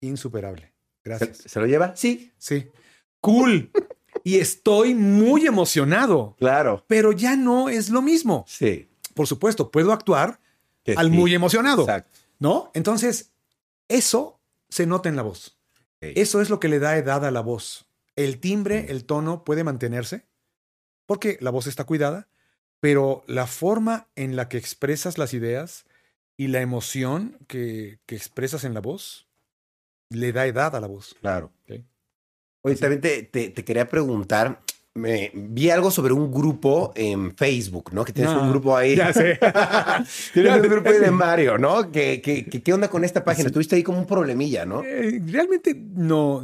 insuperable. ¿Se, Gracias. se lo lleva? Sí. Sí. Cool. Y estoy muy emocionado, Claro. pero ya no es lo mismo. Sí. Por supuesto, puedo actuar Que al sí. muy emocionado, Exacto. ¿no? Entonces, eso se nota en la voz. Eso es lo que le da edad a la voz. El timbre, el tono puede mantenerse porque la voz está cuidada, pero la forma en la que expresas las ideas y la emoción que, que expresas en la voz le da edad a la voz. Claro. Oye, también te, te- te quería preguntar. Me vi algo sobre un grupo en Facebook, ¿no? Que tienes No, un grupo ahí. ya sé. tienes Ya un grupo ahí de Mario, ¿no? ¿Qué, qué, onda con esta página? Sí. Tuviste ahí como un problemilla, ¿no? Eh, realmente no.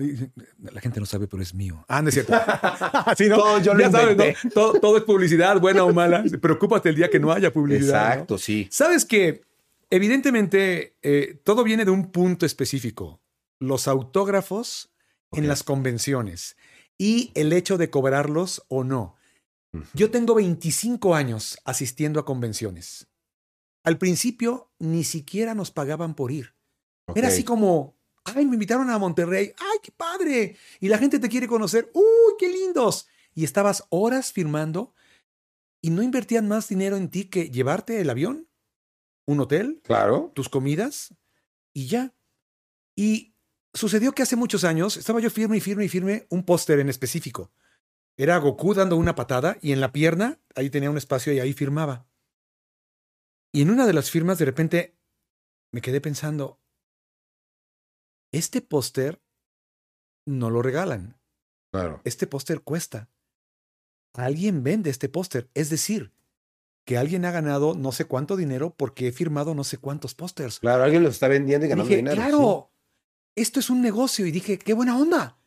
La gente no sabe, pero es mío. Ah, no es cierto. Sí, ¿no? Todo yo lo Ya sabes, ¿no? Todo, todo es publicidad, buena o mala. Preocúpate el día que no haya publicidad. ¿no? Exacto, sí. Sabes que, evidentemente, eh, todo viene de un punto específico. Los autógrafos en las convenciones y el hecho de cobrarlos o no. Yo tengo 25 años asistiendo a convenciones. Al principio ni siquiera nos pagaban por ir. Era así como, ay, me invitaron a Monterrey, ay, qué padre. Y la gente te quiere conocer, uy, qué lindos. Y estabas horas firmando y no invertían más dinero en ti que llevarte el avión, un hotel, Claro. tus comidas y ya. Y sucedió que hace muchos años estaba yo firme y firme y firme un póster en específico. Era Goku dando una patada y en la pierna ahí tenía un espacio y ahí firmaba. Y en una de las firmas de repente me quedé pensando, este póster no lo regalan. Claro. Este póster cuesta. Alguien vende este póster. Es decir, que alguien ha ganado no sé cuánto dinero porque he firmado no sé cuántos pósters. Claro, alguien los está vendiendo y ganando dije, dinero. claro, esto es un negocio. Y dije, qué buena onda.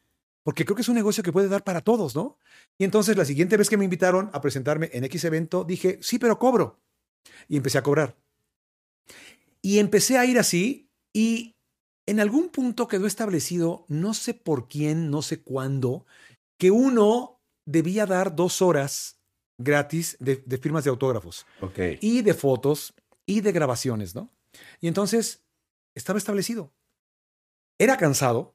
Porque creo que es un negocio que puede dar para todos, ¿no? Y entonces la siguiente vez que me invitaron a presentarme en X evento, dije, sí, pero cobro. Y empecé a cobrar. Y empecé a ir así y en algún punto quedó establecido, no sé por quién, no sé cuándo, que uno debía dar dos horas gratis de, de firmas de autógrafos y de fotos y de grabaciones, ¿no? Y entonces estaba establecido. Era cansado,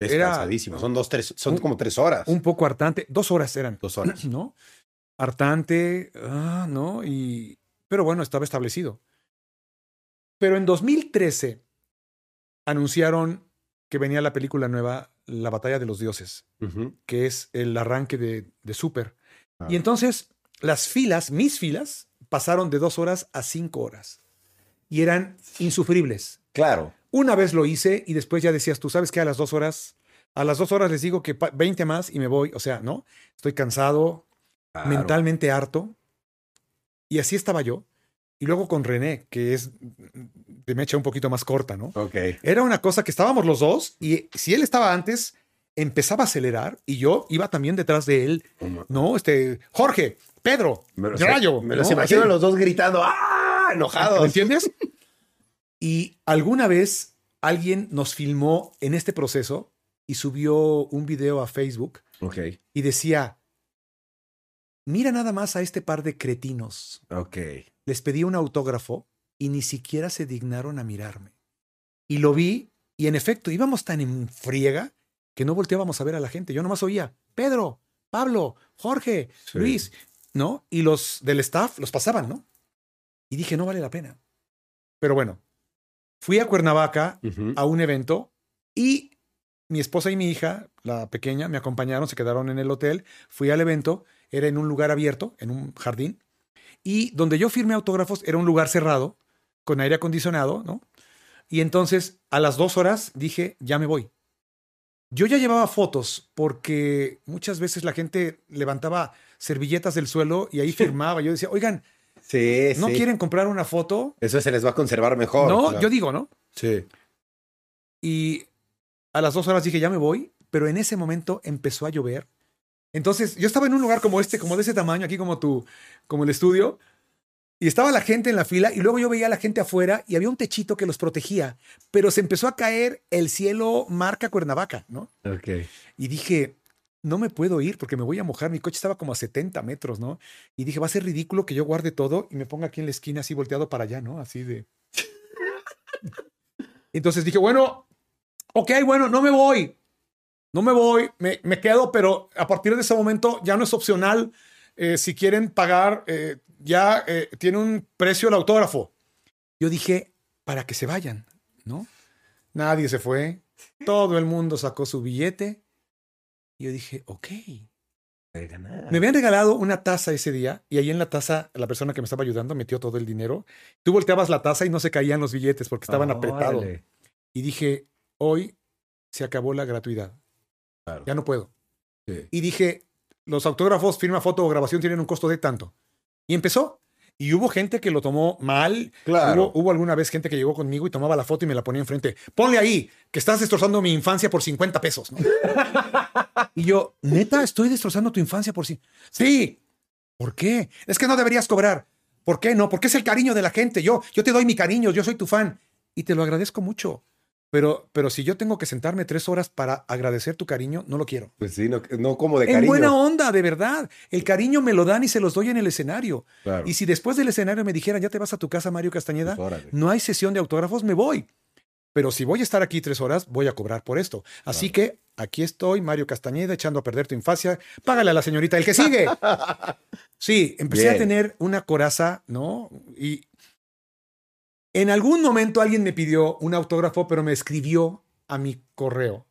Es Era- cansadísimo. Son dos, tres, son Un- como tres horas. un poco hartante, dos horas eran, dos horas. ¿no? Hartante, ah, ¿no? Y, pero bueno, estaba establecido. Pero en 2013 anunciaron que venía la película nueva, La Batalla de los Dioses, que es el arranque de, de Super. Ah. Y entonces las filas, mis filas, pasaron de dos horas a cinco horas. Y eran insufribles. Claro. Una vez lo hice y después ya decías, tú sabes que a las dos horas, a las dos horas les digo que pa- 20 más y me voy. O sea, ¿no? Estoy cansado, claro. mentalmente harto. Y así estaba yo. Y luego con René, que es de mecha un poquito más corta, ¿no? Ok. Era una cosa que estábamos los dos y si él estaba antes, empezaba a acelerar y yo iba también detrás de él. No, este, Jorge, Pedro, Me los, Rayo. me los ¿no? imagino los dos gritando, ¡ah! ¿Me Enojados. entiendes? Y alguna vez alguien nos filmó en este proceso y subió un video a Facebook Ok. y decía, mira nada más a este par de cretinos. Ok. Les pedí un autógrafo y ni siquiera se dignaron a mirarme. Y lo vi y en efecto íbamos tan en friega que no volteábamos a ver a la gente. Yo nomás oía, Pedro, Pablo, Jorge, Sí. Luis, ¿no? Y los del staff los pasaban, ¿no? Y dije, no vale la pena. Pero bueno, fui a Cuernavaca a un evento y mi esposa y mi hija, la pequeña, me acompañaron, se quedaron en el hotel. Fui al evento, era en un lugar abierto, en un jardín, y donde yo firmé autógrafos era un lugar cerrado, con aire acondicionado, ¿no? Y entonces a las dos horas dije, ya me voy. Yo ya llevaba fotos porque muchas veces la gente levantaba servilletas del suelo y ahí firmaba. Yo decía, oigan, Sí, ¿no sí. quieren comprar una foto? Eso se les va a conservar mejor. no, claro. yo digo, ¿no? Sí. Y a las dos horas dije, ya me voy, pero en ese momento empezó a llover. Entonces, yo estaba en un lugar como este, como de ese tamaño, aquí como tu, como el estudio, y estaba la gente en la fila, y luego yo veía a la gente afuera y había un techito que los protegía, pero se empezó a caer el cielo marca Cuernavaca, ¿no? Ok. Y dije, no me puedo ir porque me voy a mojar. Mi coche estaba como a 70 metros, ¿no? Y dije, va a ser ridículo que yo guarde todo y me ponga aquí en la esquina así volteado para allá, ¿no? Así de... Entonces dije, bueno, ok, bueno, no me voy. No me voy, me, me quedo, pero a partir de ese momento ya no es opcional. Eh, si quieren pagar, eh, ya eh, tiene un precio el autógrafo. Yo dije, para que se vayan, ¿no? Nadie se fue. Todo el mundo sacó su billete. Y yo dije, ok. Me habían regalado una taza ese día y ahí en la taza la persona que me estaba ayudando metió todo el dinero. Tú volteabas la taza y no se caían los billetes porque estaban apretados. Órale. Y dije, hoy se acabó la gratuidad. Claro. Ya no puedo. Sí. Y dije, los autógrafos, firma, foto o grabación tienen un costo de tanto. Y empezó. Y hubo gente que lo tomó mal. Claro. Hubo, hubo alguna vez gente que llegó conmigo y tomaba la foto y me la ponía enfrente. Ponle ahí, que estás destrozando mi infancia por 50 pesos. ¿no? y yo, neta, estoy destrozando tu infancia por sí. Sí. ¿Por qué? Es que no deberías cobrar. ¿Por qué no? Porque es el cariño de la gente. Yo, yo te doy mi cariño, yo soy tu fan. Y te lo agradezco mucho. Pero, pero si yo tengo que sentarme tres horas para agradecer tu cariño, no lo quiero. Pues sí, no, no como de En cariño. buena onda, de verdad. El cariño me lo dan y se los doy en el escenario. Claro. Y si después del escenario me dijeran, ya te vas a tu casa, Mario Castañeda, Pues no hay sesión de autógrafos, me voy. Pero si voy a estar aquí tres horas, voy a cobrar por esto. Así que aquí estoy, Mario Castañeda, echando a perder tu infancia. Págale a la señorita, el que sigue. Sí, empecé a tener una coraza, ¿no? Y en algún momento alguien me pidió un autógrafo, pero me escribió a mi correo.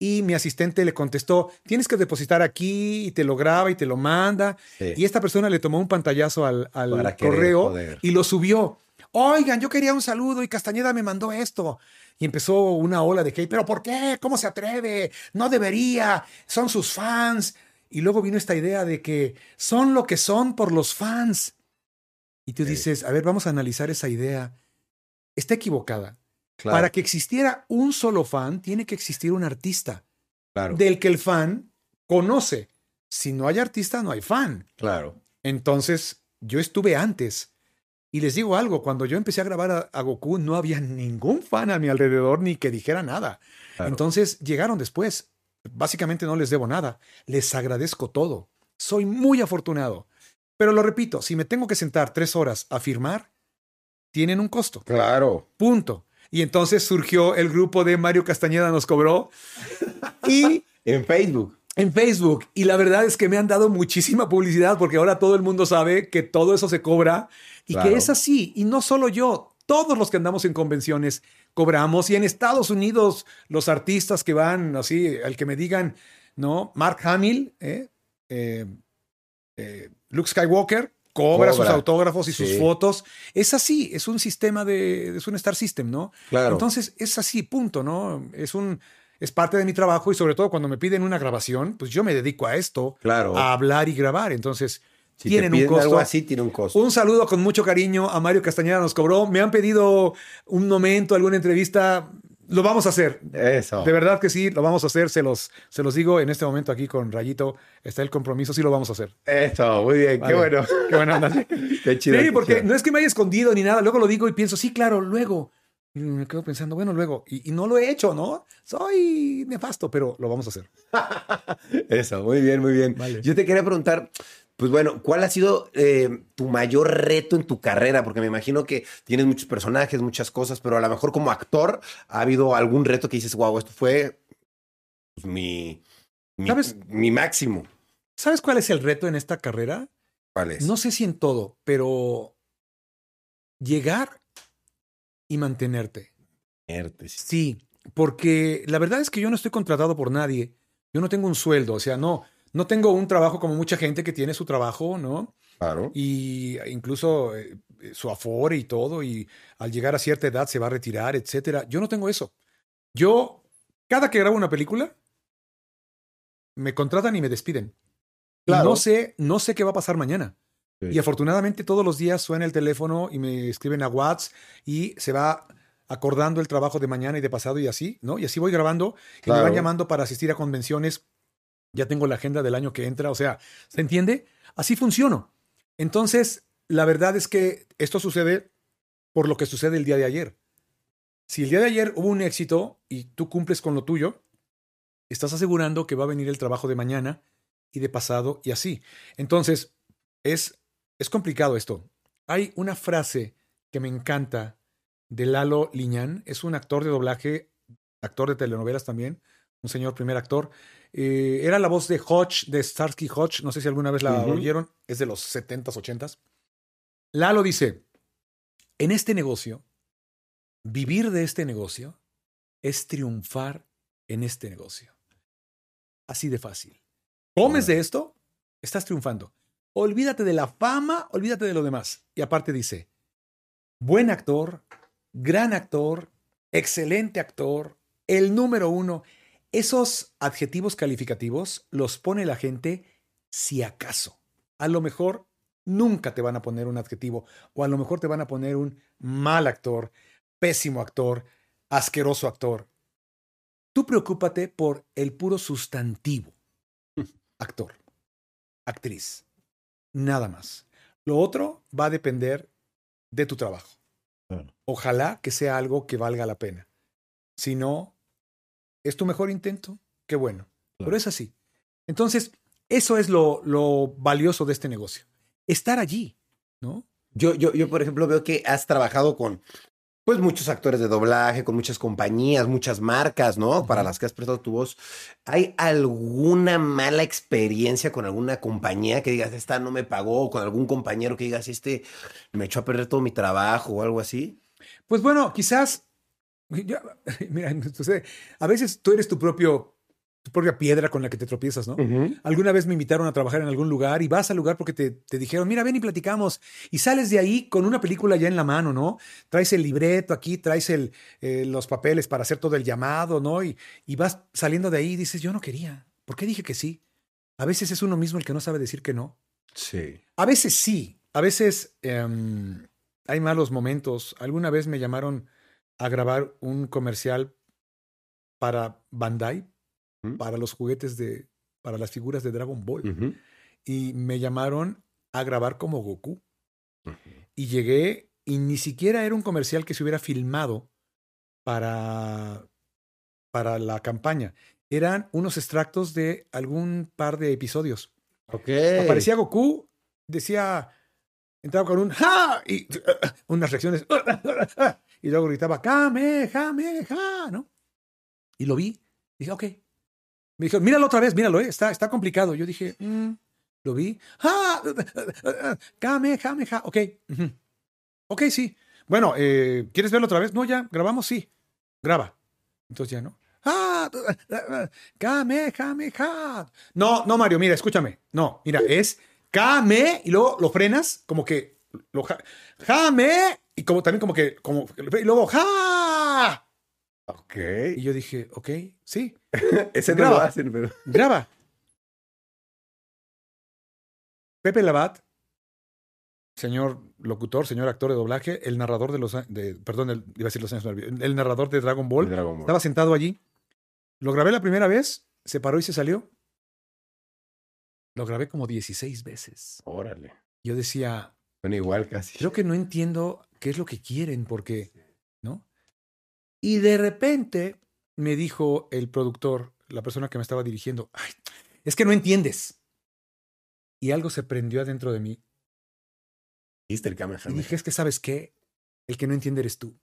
Y mi asistente le contestó, tienes que depositar aquí y te lo graba y te lo manda. Sí. Y esta persona le tomó un pantallazo al, al Para querer correo y lo subió. oigan, yo quería un saludo y Castañeda me mandó esto. Y empezó una ola de hate, pero ¿por qué? ¿Cómo se atreve? No debería, son sus fans. Y luego vino esta idea de que son lo que son por los fans. Y tú dices, a ver, vamos a analizar esa idea. Está equivocada. Para que existiera un solo fan, tiene que existir un artista. Claro. Del que el fan conoce. Si no hay artista, no hay fan. Claro. Entonces, yo estuve antes. Y les digo algo, cuando yo empecé a grabar a, Goku, no había ningún fan a mi alrededor ni que dijera nada. Entonces, llegaron después. Básicamente no les debo nada. Les agradezco todo. Soy muy afortunado. Pero lo repito, si me tengo que sentar tres horas a firmar, tienen un costo. Claro. Punto. Y entonces surgió el grupo de Mario Castañeda nos cobró. y en Facebook. En Facebook. Y la verdad es que me han dado muchísima publicidad porque ahora todo el mundo sabe que todo eso se cobra y que es así. Y no solo yo, todos los que andamos en convenciones cobramos. Y en Estados Unidos, los artistas que van así, al que me digan, ¿no? Mark Hamill, ¿eh? Eh, eh, Luke Skywalker, cobra, sus autógrafos y sus fotos. Es así, es un sistema de, es un Star System, ¿no? Claro. Entonces es así, punto, ¿no? Es un, es parte de mi trabajo y sobre todo cuando me piden una grabación, pues yo me dedico a esto, claro. a hablar y grabar. Entonces tienen un costo. Algo así tiene un costo. Un saludo con mucho cariño a Mario Castañeda nos cobró. Me han pedido un momento, alguna entrevista. Lo vamos a hacer. Eso. De verdad que sí, lo vamos a hacer. Se los, se los digo en este momento aquí con Rayito. Está el compromiso, sí lo vamos a hacer. Eso, muy bien. Qué bueno. Qué bueno. qué chido. Sí, porque no es que me haya escondido ni nada. Luego lo digo y pienso, sí, claro, luego. Y me quedo pensando, bueno, luego. Y, no lo he hecho, ¿no? Soy nefasto, pero lo vamos a hacer. Eso, muy bien, muy bien. Yo te quería preguntar, pues bueno, ¿cuál ha sido eh, tu mayor reto en tu carrera? Porque me imagino que tienes muchos personajes, muchas cosas, pero a lo mejor como actor ha habido algún reto que dices, wow, esto fue pues, mi, mi, máximo. ¿Sabes cuál es el reto en esta carrera? ¿Cuál es? No sé si en todo, pero llegar y mantenerte. Mantenerte. Sí, porque la verdad es que yo no estoy contratado por nadie. Yo no tengo un sueldo, o sea, no no tengo un trabajo como mucha gente que tiene su trabajo, ¿no? Claro. Y incluso eh, su afore y todo, y al llegar a cierta edad se va a retirar, etcétera. Yo no tengo eso. Yo, cada que grabo una película, me contratan y me despiden. Claro. no sé, no sé qué va a pasar mañana. Y afortunadamente todos los días suena el teléfono y me escriben a WhatsApp y se va acordando el trabajo de mañana y de pasado y así, ¿no? Y así voy grabando y me van llamando para asistir a convenciones ya tengo la agenda del año que entra, o sea, ¿se entiende? Así funciono. Entonces, la verdad es que esto sucede por lo que sucede el día de ayer. Si el día de ayer hubo un éxito y tú cumples con lo tuyo, estás asegurando que va a venir el trabajo de mañana y de pasado y así. Entonces, es, es complicado esto. Hay una frase que me encanta de Lalo Liñán, es un actor de doblaje, actor de telenovelas también, un señor primer actor, eh, era la voz de Hodge, de Starsky Hodge. No sé si alguna vez la oyeron. Es de los 70s, 80s. Lalo dice: En este negocio, vivir de este negocio es triunfar en este negocio. Así de fácil. Comes de esto, estás triunfando. Olvídate de la fama, olvídate de lo demás. Y aparte dice: buen actor, gran actor, excelente actor, el número uno. Esos adjetivos calificativos los pone la gente si acaso. A lo mejor nunca te van a poner un adjetivo o a lo mejor te van a poner un mal actor, pésimo actor, asqueroso actor. Tú preocúpate por el puro sustantivo. Actor, actriz, nada más. Lo otro va a depender de tu trabajo. Ojalá que sea algo que valga la pena. Si no, ¿Es tu mejor intento? Qué bueno. Pero es así. Entonces, eso es lo, lo, valioso de este negocio. Estar allí, ¿no? Yo, yo, yo, por ejemplo, veo que has trabajado con pues muchos actores de doblaje, con muchas compañías, muchas marcas, ¿no? Para las que has prestado tu voz. ¿Hay alguna mala experiencia con alguna compañía que digas, esta no me pagó, o con algún compañero que digas, este me echó a perder todo mi trabajo o algo así? Pues bueno, quizás mira, a veces tú eres tu propio, tu propia piedra con la que te tropiezas, ¿no? Alguna vez me invitaron a trabajar en algún lugar y vas al lugar porque te, te dijeron, mira, ven y platicamos. Y sales de ahí con una película ya en la mano, ¿no? Traes el libreto aquí, traes el, eh, los papeles para hacer todo el llamado, ¿no? Y, y vas saliendo de ahí y dices, yo no quería. ¿Por qué dije que sí? A veces es uno mismo el que no sabe decir que no. Sí. A veces sí, a veces em, hay malos momentos. Alguna vez me llamaron a grabar un comercial para Bandai, ¿Mm? para los juguetes de, para las figuras de Dragon Ball. Y me llamaron a grabar como Goku. Y llegué y ni siquiera era un comercial que se hubiera filmado para, para la campaña. Eran unos extractos de algún par de episodios. Ok. Aparecía Goku, decía, entraba con un ¡Ja! y unas reacciones, y luego gritaba ¡Kame, Kame, ja! ¿no? Y lo vi, dije, ok. Me dijo, míralo otra vez, míralo, ¿eh? está, está complicado. Yo dije, "Mm". lo vi, ¡Ja! ¡Kame, Kame, ja! Ok, ok, sí. Bueno, eh, ¿quieres verlo otra vez? No, ya, grabamos, sí. Graba. Entonces ya, ¿no? ¡Ah! ¡Kame, Kame, ja! No, no, Mario, mira, escúchame. No, mira, es Kame y luego lo frenas, como que lo ja- Jame y como también como que como y luego ja. Ok. Y yo dije, ok, sí, Ese no Graba. lo hacen, pero. graba. Pepe Labat, señor locutor, señor actor de doblaje, el narrador de los de perdón, el, iba a decir los años, no, el el narrador de Dragon Ball, Dragon Ball. estaba sentado allí. Lo grabé la primera vez, se paró y se salió. Lo grabé como 16 veces. Órale. Yo decía, Son igual casi. creo que no entiendo qué es lo que quieren, porque, ¿no? Y de repente me dijo el productor, la persona que me estaba dirigiendo, Ay, es que no entiendes. Y algo se prendió adentro de mí. ¿Viste el Y dije, es que sabes qué, el que no entiende eres tú.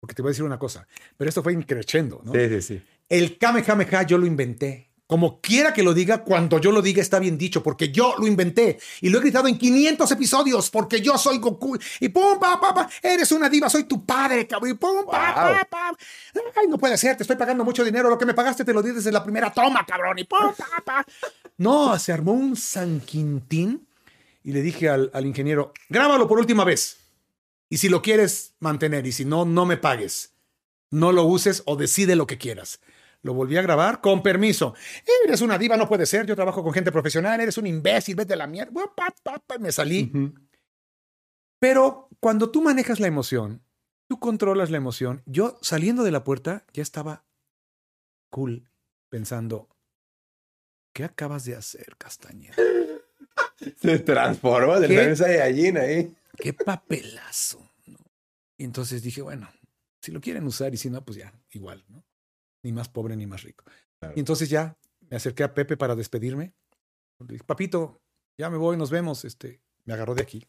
Porque te voy a decir una cosa, pero esto fue increchendo, ¿no? Sí, sí, sí. El Kamehameha yo lo inventé. Como quiera que lo diga, cuando yo lo diga está bien dicho, porque yo lo inventé. Y lo he gritado en 500 episodios, porque yo soy Goku. Y pum, pa, pa, pa, eres una diva, soy tu padre, cabrón. Y pum, pa, Wow. pa, pa. Ay, no puede ser, te estoy pagando mucho dinero. Lo que me pagaste te lo di desde la primera toma, cabrón. Y pum, pa, pa. No, se armó un San Quintín. Y le dije al, al ingeniero, grábalo por última vez. Y si lo quieres mantener, y si no, no me pagues. No lo uses o decide lo que quieras. Lo volví a grabar con permiso. Eres una diva, no puede ser. Yo trabajo con gente profesional. Eres un imbécil, vete a la mierda. Me salí. Pero cuando tú manejas la emoción, tú controlas la emoción. Yo saliendo de la puerta ya estaba cool pensando, ¿qué acabas de hacer, Castañeda? Se transformó del ¿Qué? Super Saiyajin ahí. qué papelazo. ¿no? Y entonces dije, bueno, si lo quieren usar y si no, pues ya, igual, ¿no? Ni más pobre ni más rico. Claro. Y entonces ya me acerqué a Pepe para despedirme. Le dije, papito, ya me voy, nos vemos. Este, me agarró de aquí.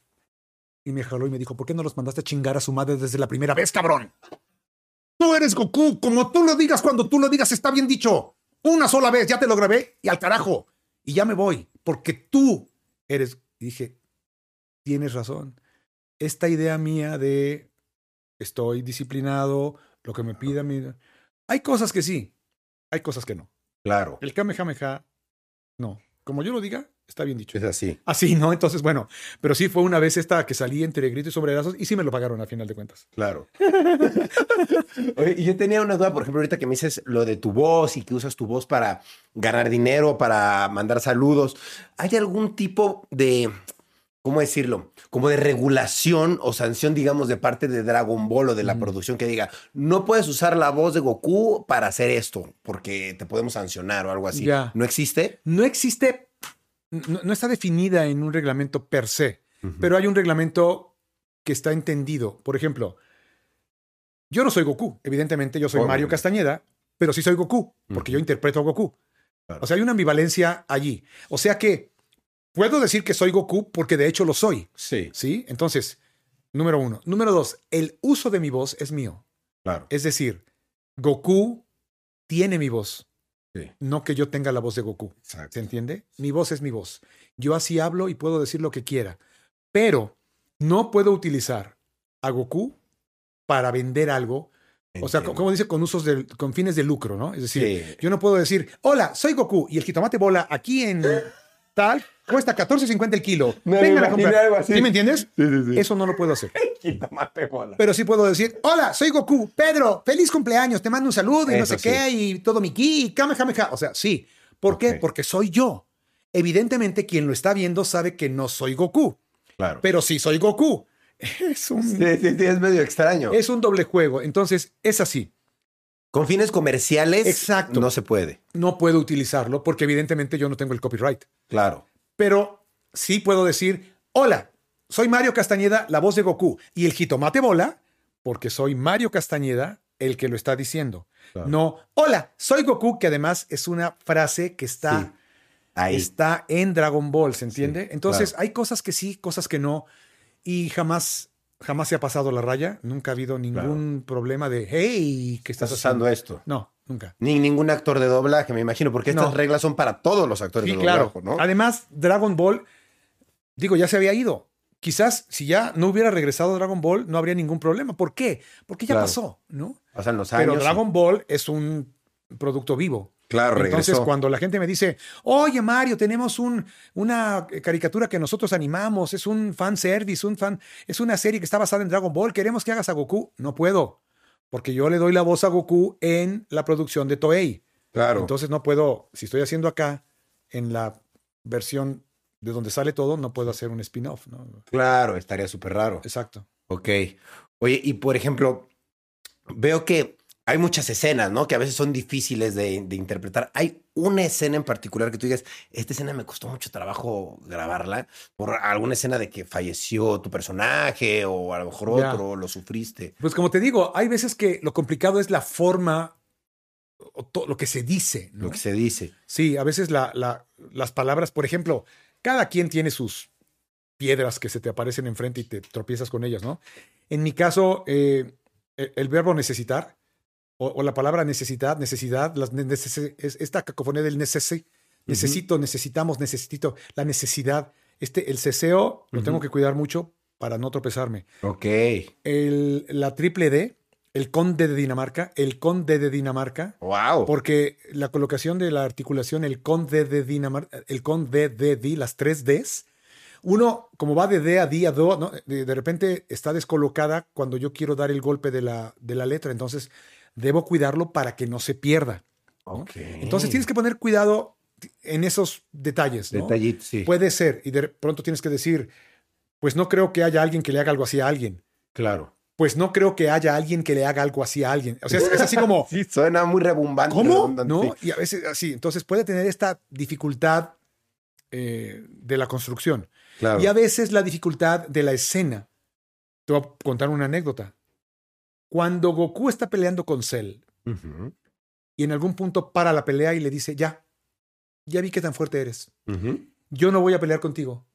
Y me jaló y me dijo, ¿por qué no los mandaste a chingar a su madre desde la primera vez, cabrón? Tú eres Goku, como tú lo digas cuando tú lo digas, está bien dicho. Una sola vez, ya te lo grabé y al carajo. Y ya me voy, porque tú eres. Y dije, tienes razón. Esta idea mía de estoy disciplinado, lo que me pida mi... Hay cosas que sí, hay cosas que no. Claro. El Kamehameha, no. Como yo lo diga, está bien dicho. Es así. Así, ¿no? Entonces, bueno, pero sí fue una vez esta que salí entre gritos y sombrerazos y sí me lo pagaron a final de cuentas. Claro. Oye, y yo tenía una duda, por ejemplo, ahorita que me dices lo de tu voz y que usas tu voz para ganar dinero, para mandar saludos. ¿Hay algún tipo de, ¿cómo decirlo? Como de regulación o sanción, digamos, de parte de Dragon Ball o de la producción que diga, no puedes usar la voz de Goku para hacer esto, porque te podemos sancionar o algo así. Ya. ¿No existe? No existe, no, no está definida en un reglamento per se, pero hay un reglamento que está entendido. Por ejemplo, yo no soy Goku, evidentemente yo soy. Mario Castañeda, pero sí soy Goku, porque yo interpreto a Goku. Claro. O sea, hay una ambivalencia allí. O sea que puedo decir que soy Goku porque de hecho lo soy, Sí, ¿sí? Entonces, número uno. Número dos, el uso de mi voz es mío. claro. Es decir, Goku tiene mi voz, Sí. no que yo tenga la voz de Goku. Exacto. ¿Se entiende? Mi voz es mi voz. Yo así hablo y puedo decir lo que quiera. Pero no puedo utilizar a Goku para vender algo O sea, como dice, con usos de, con fines de lucro, ¿no? Es decir, Sí. yo no puedo decir, hola, soy Goku y el jitomate bola aquí en tal cuesta 14.50 el kilo. Me Vengan a comprar. algo así. ¿Sí me entiendes? Sí, sí, sí. Eso no lo puedo hacer. Bola. Pero sí puedo decir, hola, soy Goku, Pedro, feliz cumpleaños, te mando un saludo y no sé qué, y todo mi ki, y kamehameha. O sea, sí. ¿Por qué? Porque soy yo. Evidentemente, quien lo está viendo sabe que no soy Goku, Claro. pero sí soy Goku. Es un, Sí, sí, sí, es medio extraño. es un doble juego. Entonces, es así. Con fines comerciales, Exacto. no se puede. No puedo utilizarlo porque evidentemente yo no tengo el copyright. Claro. Pero sí puedo decir, hola, soy Mario Castañeda, la voz de Goku. Y el jitomate bola, porque soy Mario Castañeda el que lo está diciendo. Claro. No, hola, soy Goku, que además es una frase que está, Sí. Ahí. está en Dragon Ball, ¿se entiende? Sí, Entonces, claro. hay cosas que sí, cosas que no. Y jamás, jamás se ha pasado la raya. Nunca ha habido ningún problema de, hey, ¿qué estás, Estás haciendo? esto. No, nunca. Ni ningún actor de doblaje, me imagino, porque estas No. reglas son para todos los actores Sí, de claro. doblaje, ¿no? Además, Dragon Ball, digo, ya se había ido. Quizás si ya no hubiera regresado Dragon Ball, no habría ningún problema. ¿Por qué? Porque ya Claro. pasó, ¿no? Pasan los años. Pero Dragon Ball es un producto vivo. Claro, Entonces, regresó. cuando la gente me dice, oye Mario, tenemos un, una caricatura que nosotros animamos, es un fan service, un fan, es una serie que está basada en Dragon Ball, queremos que hagas a Goku. No puedo, porque yo le doy la voz a Goku en la producción de Toei. Claro. Entonces no puedo, si estoy haciendo acá en la versión de donde sale todo, no puedo hacer un spin-off, ¿no? claro, estaría súper raro. Exacto. Ok. Oye, y por ejemplo, veo que hay muchas escenas, ¿no? Que a veces son difíciles de, de interpretar. Hay una escena en particular que tú digas, esta escena me costó mucho trabajo grabarla por alguna escena de que falleció tu personaje o a lo mejor otro, lo sufriste. Pues como te digo, hay veces que lo complicado es la forma o to- lo que se dice, ¿no? Lo que se dice. Sí, a veces la- la- las palabras, por ejemplo, cada quien tiene sus piedras que se te aparecen enfrente y te tropiezas con ellas, ¿no? En mi caso, eh, el, el verbo necesitar o, o la palabra necesidad, necesidad, las esta cacofonía del necesi, necesito, necesitamos, necesito, la necesidad. Este, el ceseo lo tengo que cuidar mucho para no tropezarme. Ok. El, la triple D, el conde de Dinamarca, el conde de Dinamarca, Wow. porque la colocación de la articulación, el conde de Dinamarca, el conde de di, las tres Ds, uno, como va de D a D a Do, ¿no? de, de repente está descolocada cuando yo quiero dar el golpe de la, de la letra. Entonces, debo cuidarlo para que no se pierda. ¿no? Ok. Entonces, tienes que poner cuidado en esos detalles. ¿no? Detallitos, sí. Puede ser, y de pronto tienes que decir, pues no creo que haya alguien que le haga algo así a alguien. Claro. Pues no creo que haya alguien que le haga algo así a alguien. O sea, es, es así como, Sí, suena muy rebumbante. ¿Cómo? ¿No? Y a veces así. Entonces puede tener esta dificultad eh, de la construcción. Claro. Y a veces la dificultad de la escena. Te voy a contar una anécdota. Cuando Goku está peleando con Cell y en algún punto para la pelea y le dice, ya, ya vi qué tan fuerte eres. Yo no voy a pelear contigo.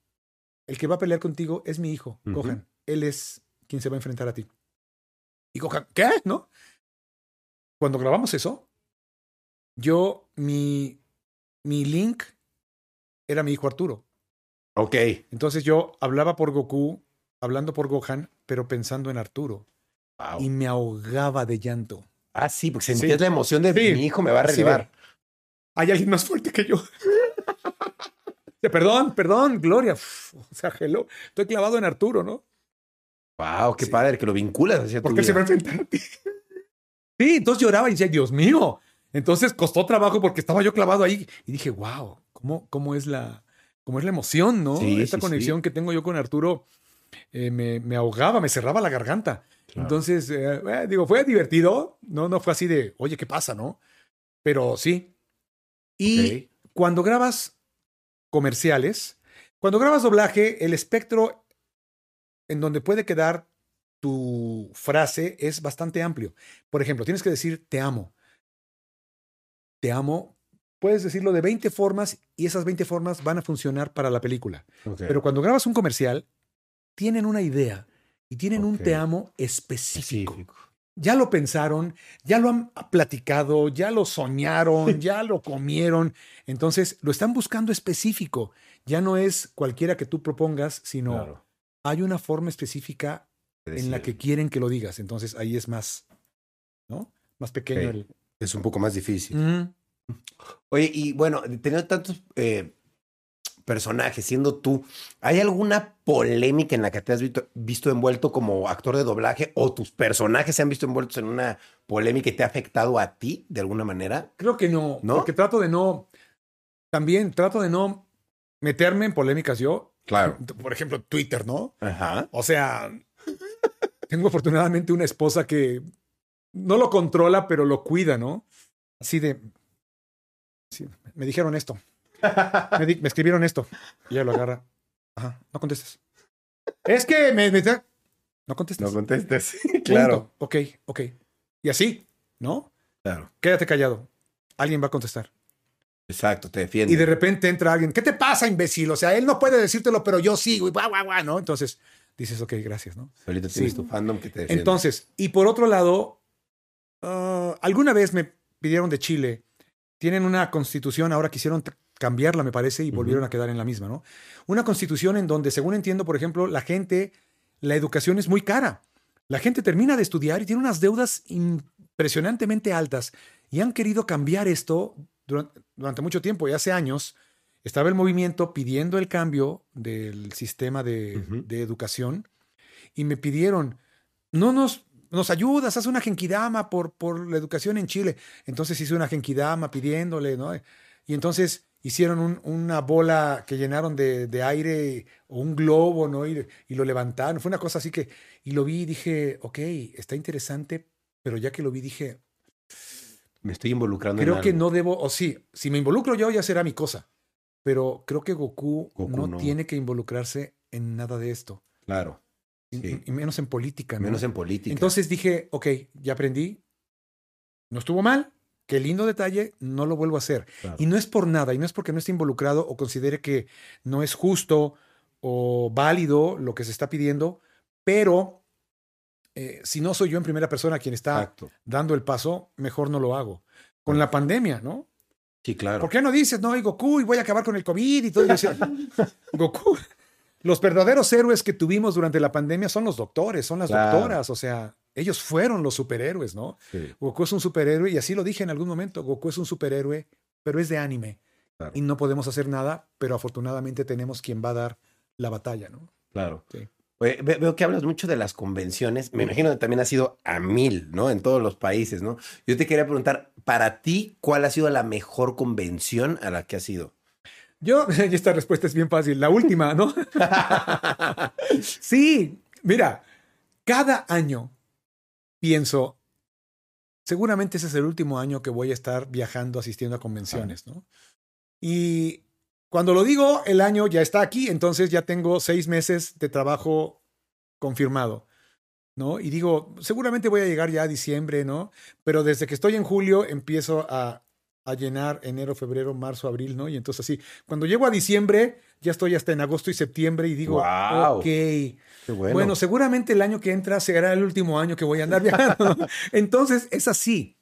El que va a pelear contigo es mi hijo. Gohan. Él es quien se va a enfrentar a ti. Y Gohan, ¿qué? ¿No? Cuando grabamos eso, yo, mi, mi link era mi hijo Arturo. Ok. Entonces yo hablaba por Goku, hablando por Gohan, pero pensando en Arturo. Wow. Y me ahogaba de llanto. Ah, sí, porque sentías Sí. la emoción de Sí. mi hijo me va a relevar. Hay alguien más fuerte que yo. perdón, perdón, Gloria. Uf, o sea, hello. Estoy clavado en Arturo, ¿no? Wow, qué Sí. padre que lo vinculas hacia tu Porque se va a enfrentar a ti. Sí, entonces lloraba y decía, Dios mío. Entonces costó trabajo porque estaba yo clavado ahí y dije, wow, ¿cómo, cómo, es, la, cómo es la emoción, ¿no? Sí, Esta sí, conexión que tengo yo con Arturo eh, me, me ahogaba, me cerraba la garganta. Claro. Entonces, eh, eh, digo, fue divertido, no, no fue así de, oye, ¿qué pasa, no? Pero sí. Y cuando grabas comerciales, cuando grabas doblaje, el espectro en donde puede quedar tu frase es bastante amplio. Por ejemplo, tienes que decir te amo. Te amo. Puedes decirlo de 20 formas y esas 20 formas van a funcionar para la película. Pero cuando grabas un comercial, tienen una idea y tienen un te amo específico. Específico. Ya lo pensaron, ya lo han platicado, ya lo soñaron, ya lo comieron. Entonces, lo están buscando específico. Ya no es cualquiera que tú propongas, sino Claro. hay una forma específica en la que quieren que lo digas. Entonces, ahí es más, ¿no? Más pequeño el... Es un poco más difícil. Oye, y bueno, teniendo tantos eh, personajes, siendo tú, ¿hay alguna polémica en la que te has visto, visto envuelto como actor de doblaje o tus personajes se han visto envueltos en una polémica y te ha afectado a ti de alguna manera? Creo que no, ¿No? porque trato de no, también trato de no meterme en polémicas yo. Claro. Por ejemplo, Twitter, ¿no? Ajá. O sea, tengo afortunadamente una esposa que no lo controla, pero lo cuida, ¿no? Así de, sí, me dijeron esto, me, di- me escribieron esto, y ella lo agarra. Ajá, no contestes. Es que me, me- no contestes. No contestes. Punto. claro. Ok, ok. Y así, ¿no? Claro. Quédate callado. Alguien va a contestar. Exacto, te defiende. Y de repente entra alguien, ¿qué te pasa, imbécil? O sea, él no puede decírtelo, pero yo sí, güey, guau, guau, guau, ¿no? Entonces dices, ok, gracias, ¿no? Ahorita tienes Sí. tu fandom que te defiende. Entonces, y por otro lado, ah, alguna vez me pidieron de Chile, tienen una constitución, ahora quisieron t- cambiarla, me parece, y volvieron a quedar en la misma, ¿no? Una constitución en donde, según entiendo, por ejemplo, la gente, la educación es muy cara. La gente termina de estudiar y tiene unas deudas impresionantemente altas y han querido cambiar esto durante, durante mucho tiempo y hace años estaba el movimiento pidiendo el cambio del sistema de, Ujú. de educación y me pidieron, no nos, nos ayudas, haz una genkidama por, por la educación en Chile. Entonces hice una genkidama pidiéndole, ¿no? Y entonces hicieron un- una bola que llenaron de, de aire o un globo, ¿no? Y, y lo levantaron. Fue una cosa así que, y lo vi y dije, ok, está interesante, pero ya que lo vi dije, Me estoy involucrando creo en que algo. no debo, o sí, si me involucro yo ya será mi cosa, pero creo que Goku, Goku no, no. tiene que involucrarse en nada de esto, Claro. y, Sí. y menos en política. ¿no? Menos en política. Entonces dije, ok, ya aprendí, no estuvo mal, qué lindo detalle, no lo vuelvo a hacer. Claro. Y no es por nada, y no es porque no esté involucrado o considere que no es justo o válido lo que se está pidiendo, pero eh, si no soy yo en primera persona quien está Exacto. dando el paso, mejor no lo hago. Con la pandemia, ¿no? Sí, claro. ¿Por qué no dices, no, y Goku, y voy a acabar con el COVID y todo? Decía, Goku, los verdaderos héroes que tuvimos durante la pandemia son los doctores, son las Claro. doctoras, o sea, ellos fueron los superhéroes, ¿no? Sí, Goku es un superhéroe, y así lo dije en algún momento, Goku es un superhéroe, pero es de anime. Claro. Y no podemos hacer nada, pero afortunadamente tenemos quien va a dar la batalla, ¿no? claro. Sí. Oye, ve- veo que hablas mucho de las convenciones. Me imagino que también has ido a mil, ¿no? En todos los países, ¿no? Yo te quería preguntar, para ti, ¿cuál ha sido la mejor convención a la que has ido? Yo, y esta respuesta es bien fácil, la última, ¿no? sí, mira, cada año pienso, seguramente ese es el último año que voy a estar viajando, asistiendo a convenciones, ¿no? Y cuando lo digo, el año ya está aquí, entonces ya tengo seis meses de trabajo confirmado, ¿no? Y digo, seguramente voy a llegar ya a diciembre, ¿no? Pero desde que estoy en julio empiezo a, a llenar enero, febrero, marzo, abril, ¿no? Y entonces así, cuando llego a diciembre, ya estoy hasta en agosto y septiembre y digo, Guau. ok, bueno. bueno. seguramente el año que entra será el último año que voy a andar viajando. Entonces, es así.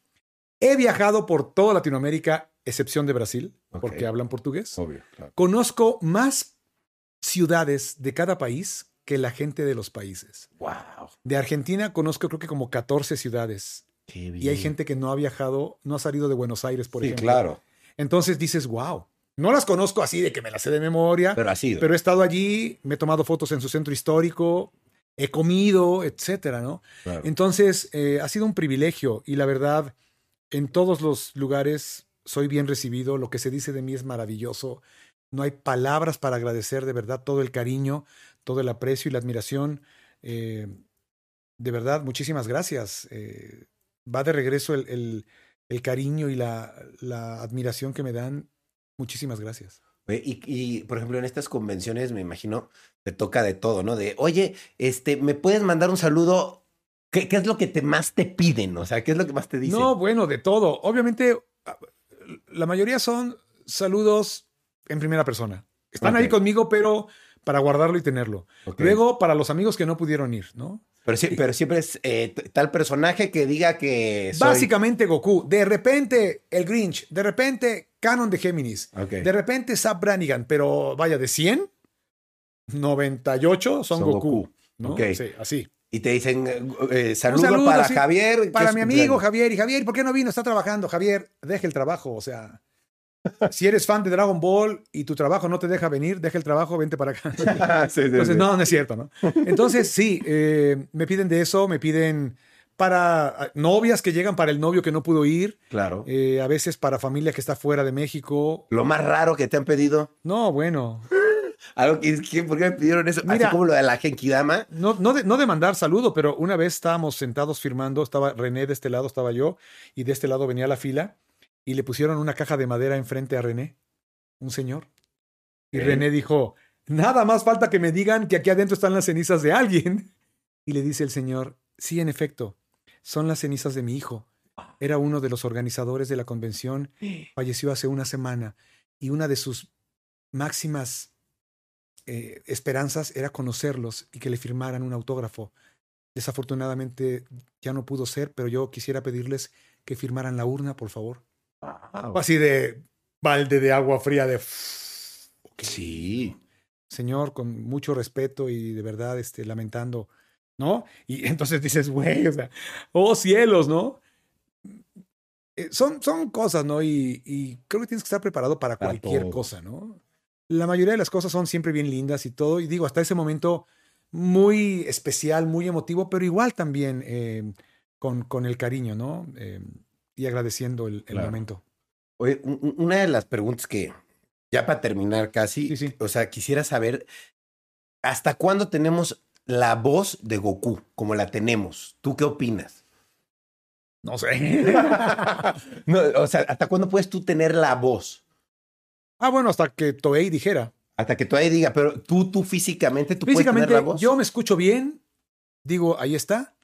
He viajado por toda Latinoamérica, excepción de Brasil, porque hablan portugués. Obvio, claro. Conozco más ciudades de cada país que la gente de los países. Wow. De Argentina conozco creo que como 14 ciudades. Qué bien. Y hay gente que no ha viajado, no ha salido de Buenos Aires, por sí, ejemplo. claro. Entonces dices, wow. No las conozco así de que me las sé de memoria, Pero ha sido. pero he estado allí, me he tomado fotos en su centro histórico, he comido, etcétera, ¿no? Claro. Entonces, eh, ha sido un privilegio y la verdad, en todos los lugares soy bien recibido, lo que se dice de mí es maravilloso, no hay palabras para agradecer de verdad todo el cariño, todo el aprecio y la admiración. Eh, de verdad, muchísimas gracias. Eh, va de regreso el, el- el cariño y la, la admiración que me dan. Muchísimas gracias. Y, y, por ejemplo, en estas convenciones, me imagino, te toca de todo, ¿no? De, oye, este, ¿me puedes mandar un saludo? ¿Qué, qué es lo que te más te piden? O sea, ¿qué es lo que más te dicen? No, bueno, de todo. Obviamente, ah, la mayoría son saludos en primera persona. Están ahí conmigo, pero para guardarlo y tenerlo. Luego, para los amigos que no pudieron ir, ¿no? Pero, sí- pero siempre es eh, tal personaje que diga que soy... Básicamente Goku. De repente, el Grinch. De repente, Canon de Géminis. De repente, Zap Brannigan. Pero vaya, de 100, 98 son, Son Goku. Goku. ¿no? Ok. Sí, así. Y te dicen, eh, eh, saludo, saludo, para sí, Javier. Para mi amigo Javier. Y Javier, ¿por qué no vino? Está trabajando. Javier, deja el trabajo. O sea, si eres fan de Dragon Ball y tu trabajo no te deja venir, deja el trabajo, vente para acá. Sí, sí, Entonces, sí. no, no es cierto, ¿no? Entonces, sí, eh, me piden de eso, me piden para ah, novias que llegan para el novio que no pudo ir, Claro. eh, a veces para familia que está fuera de México. Lo más raro que te han pedido. No, bueno, Algo que, que- ¿Por qué me pidieron eso? Mira. Así como lo de la Genkidama. no, no, de, no de mandar saludo, pero una vez estábamos sentados firmando, estaba René de este lado, estaba yo, y de este lado venía la fila, y le pusieron una caja de madera enfrente a René, un señor. Y. René dijo, nada más falta que me digan que aquí adentro están las cenizas de alguien. Y le dice el señor, sí, en efecto, son las cenizas de mi hijo. Era uno de los organizadores de la convención, falleció hace una semana y una de sus máximas eh, esperanzas era conocerlos y que le firmaran un autógrafo. Desafortunadamente ya no pudo ser, pero yo quisiera pedirles que firmaran la urna, por favor. Así de balde de agua fría de... Sí. Señor, con mucho respeto y de verdad este, lamentando, ¿no? Y entonces dices, güey, o sea, oh cielos, ¿no? Eh, son, son cosas, ¿no? Y, y creo que tienes que estar preparado para, Para cualquier todo. cosa, ¿no? La mayoría de las cosas son siempre bien lindas y todo, y digo, hasta ese momento muy especial, muy emotivo, pero igual también eh, con, con el cariño, ¿no? Eh, y agradeciendo el, el Claro. momento. Oye, una de las preguntas que, ya para terminar casi, Sí, sí. o sea, quisiera saber, ¿hasta cuándo tenemos la voz de Goku como la tenemos? ¿Tú qué opinas? No sé. No, o sea, ¿hasta cuándo puedes tú tener la voz? ah, bueno, hasta que Toei dijera. Hasta que todavía diga, pero tú, tú físicamente, tú puedes Físicamente, tener la voz. yo me escucho bien. Digo, ahí está.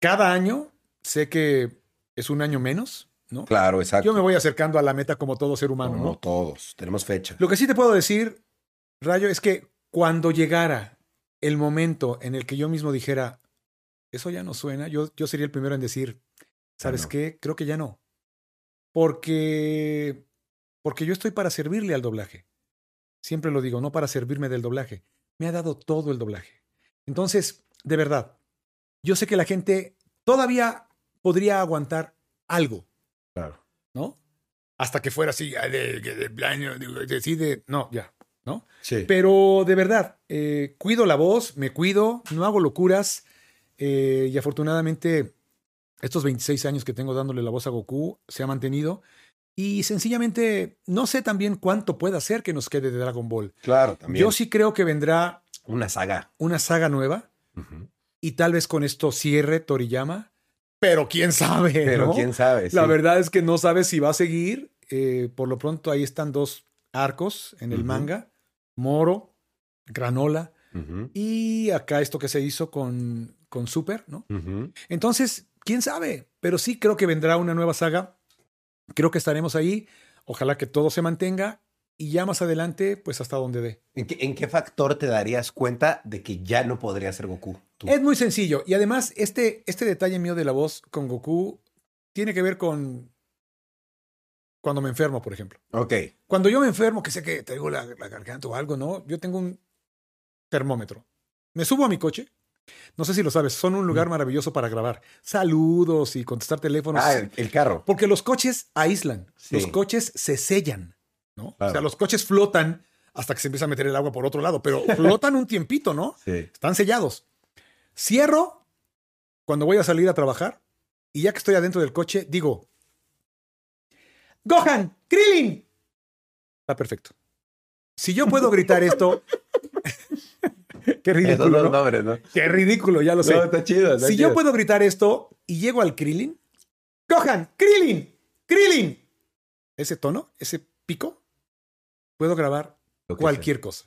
Cada año sé que es un año menos, ¿no? Claro, exacto. Yo me voy acercando a la meta como todo ser humano, no, ¿no? todos, tenemos fecha. Lo que sí te puedo decir, Rayo, es que cuando llegara el momento en el que yo mismo dijera, eso ya no suena, yo, yo sería el primero en decir, ¿sabes no. qué? Creo que ya no. Porque, porque yo estoy para servirle al doblaje. Siempre lo digo, no para servirme del doblaje. Me ha dado todo el doblaje. Entonces, de verdad, yo sé que la gente todavía podría aguantar algo, Claro. ¿no? Hasta que fuera así, ah, de, de, decide, no, ya, ¿no? Sí. Pero de verdad, eh, cuido la voz, me cuido, no hago locuras eh, y afortunadamente estos 26 años que tengo dándole la voz a Goku se ha mantenido y sencillamente no sé también cuánto pueda ser que nos quede de Dragon Ball. Claro, también. Yo sí creo que vendrá Una saga. una saga nueva Ujú. y tal vez con esto cierre Toriyama, pero quién sabe. Pero ¿no? quién sabe. La verdad es que no sabes si va a seguir. eh, por lo pronto ahí están dos arcos en el manga, Moro, Granola y acá esto que se hizo con, con Super, ¿no? Entonces, quién sabe, pero sí creo que vendrá una nueva saga. Creo que estaremos ahí. Ojalá que todo se mantenga y ya más adelante, pues hasta donde dé. ¿En qué, en qué factor te darías cuenta de que ya no podría ser Goku? Tú? Es muy sencillo. Y además, este, este detalle mío de la voz con Goku tiene que ver con cuando me enfermo, por ejemplo. Ok. Cuando yo me enfermo, que sé que traigo la, la garganta o algo, ¿no? Yo tengo un termómetro. Me subo a mi coche. No sé si lo sabes, son un lugar maravilloso para grabar saludos y contestar teléfonos. Ah, el, el carro. Porque los coches aíslan, Sí. los coches se sellan, ¿no? O sea, los coches flotan hasta que se empieza a meter el agua por otro lado, pero flotan un tiempito, ¿no? Sí. Están sellados. Cierro cuando voy a salir a trabajar y ya que estoy adentro del coche, digo, Gohan, Krillin. Está perfecto. Si yo puedo gritar esto, qué Esos ridículo, nombres, ¿no? Qué ridículo, ya lo sé. No, está chido. está si chido. yo puedo gritar esto y llego al Krillin, Gohan, Krillin, Krillin. Ese tono, ese pico, puedo grabar cualquier cosa.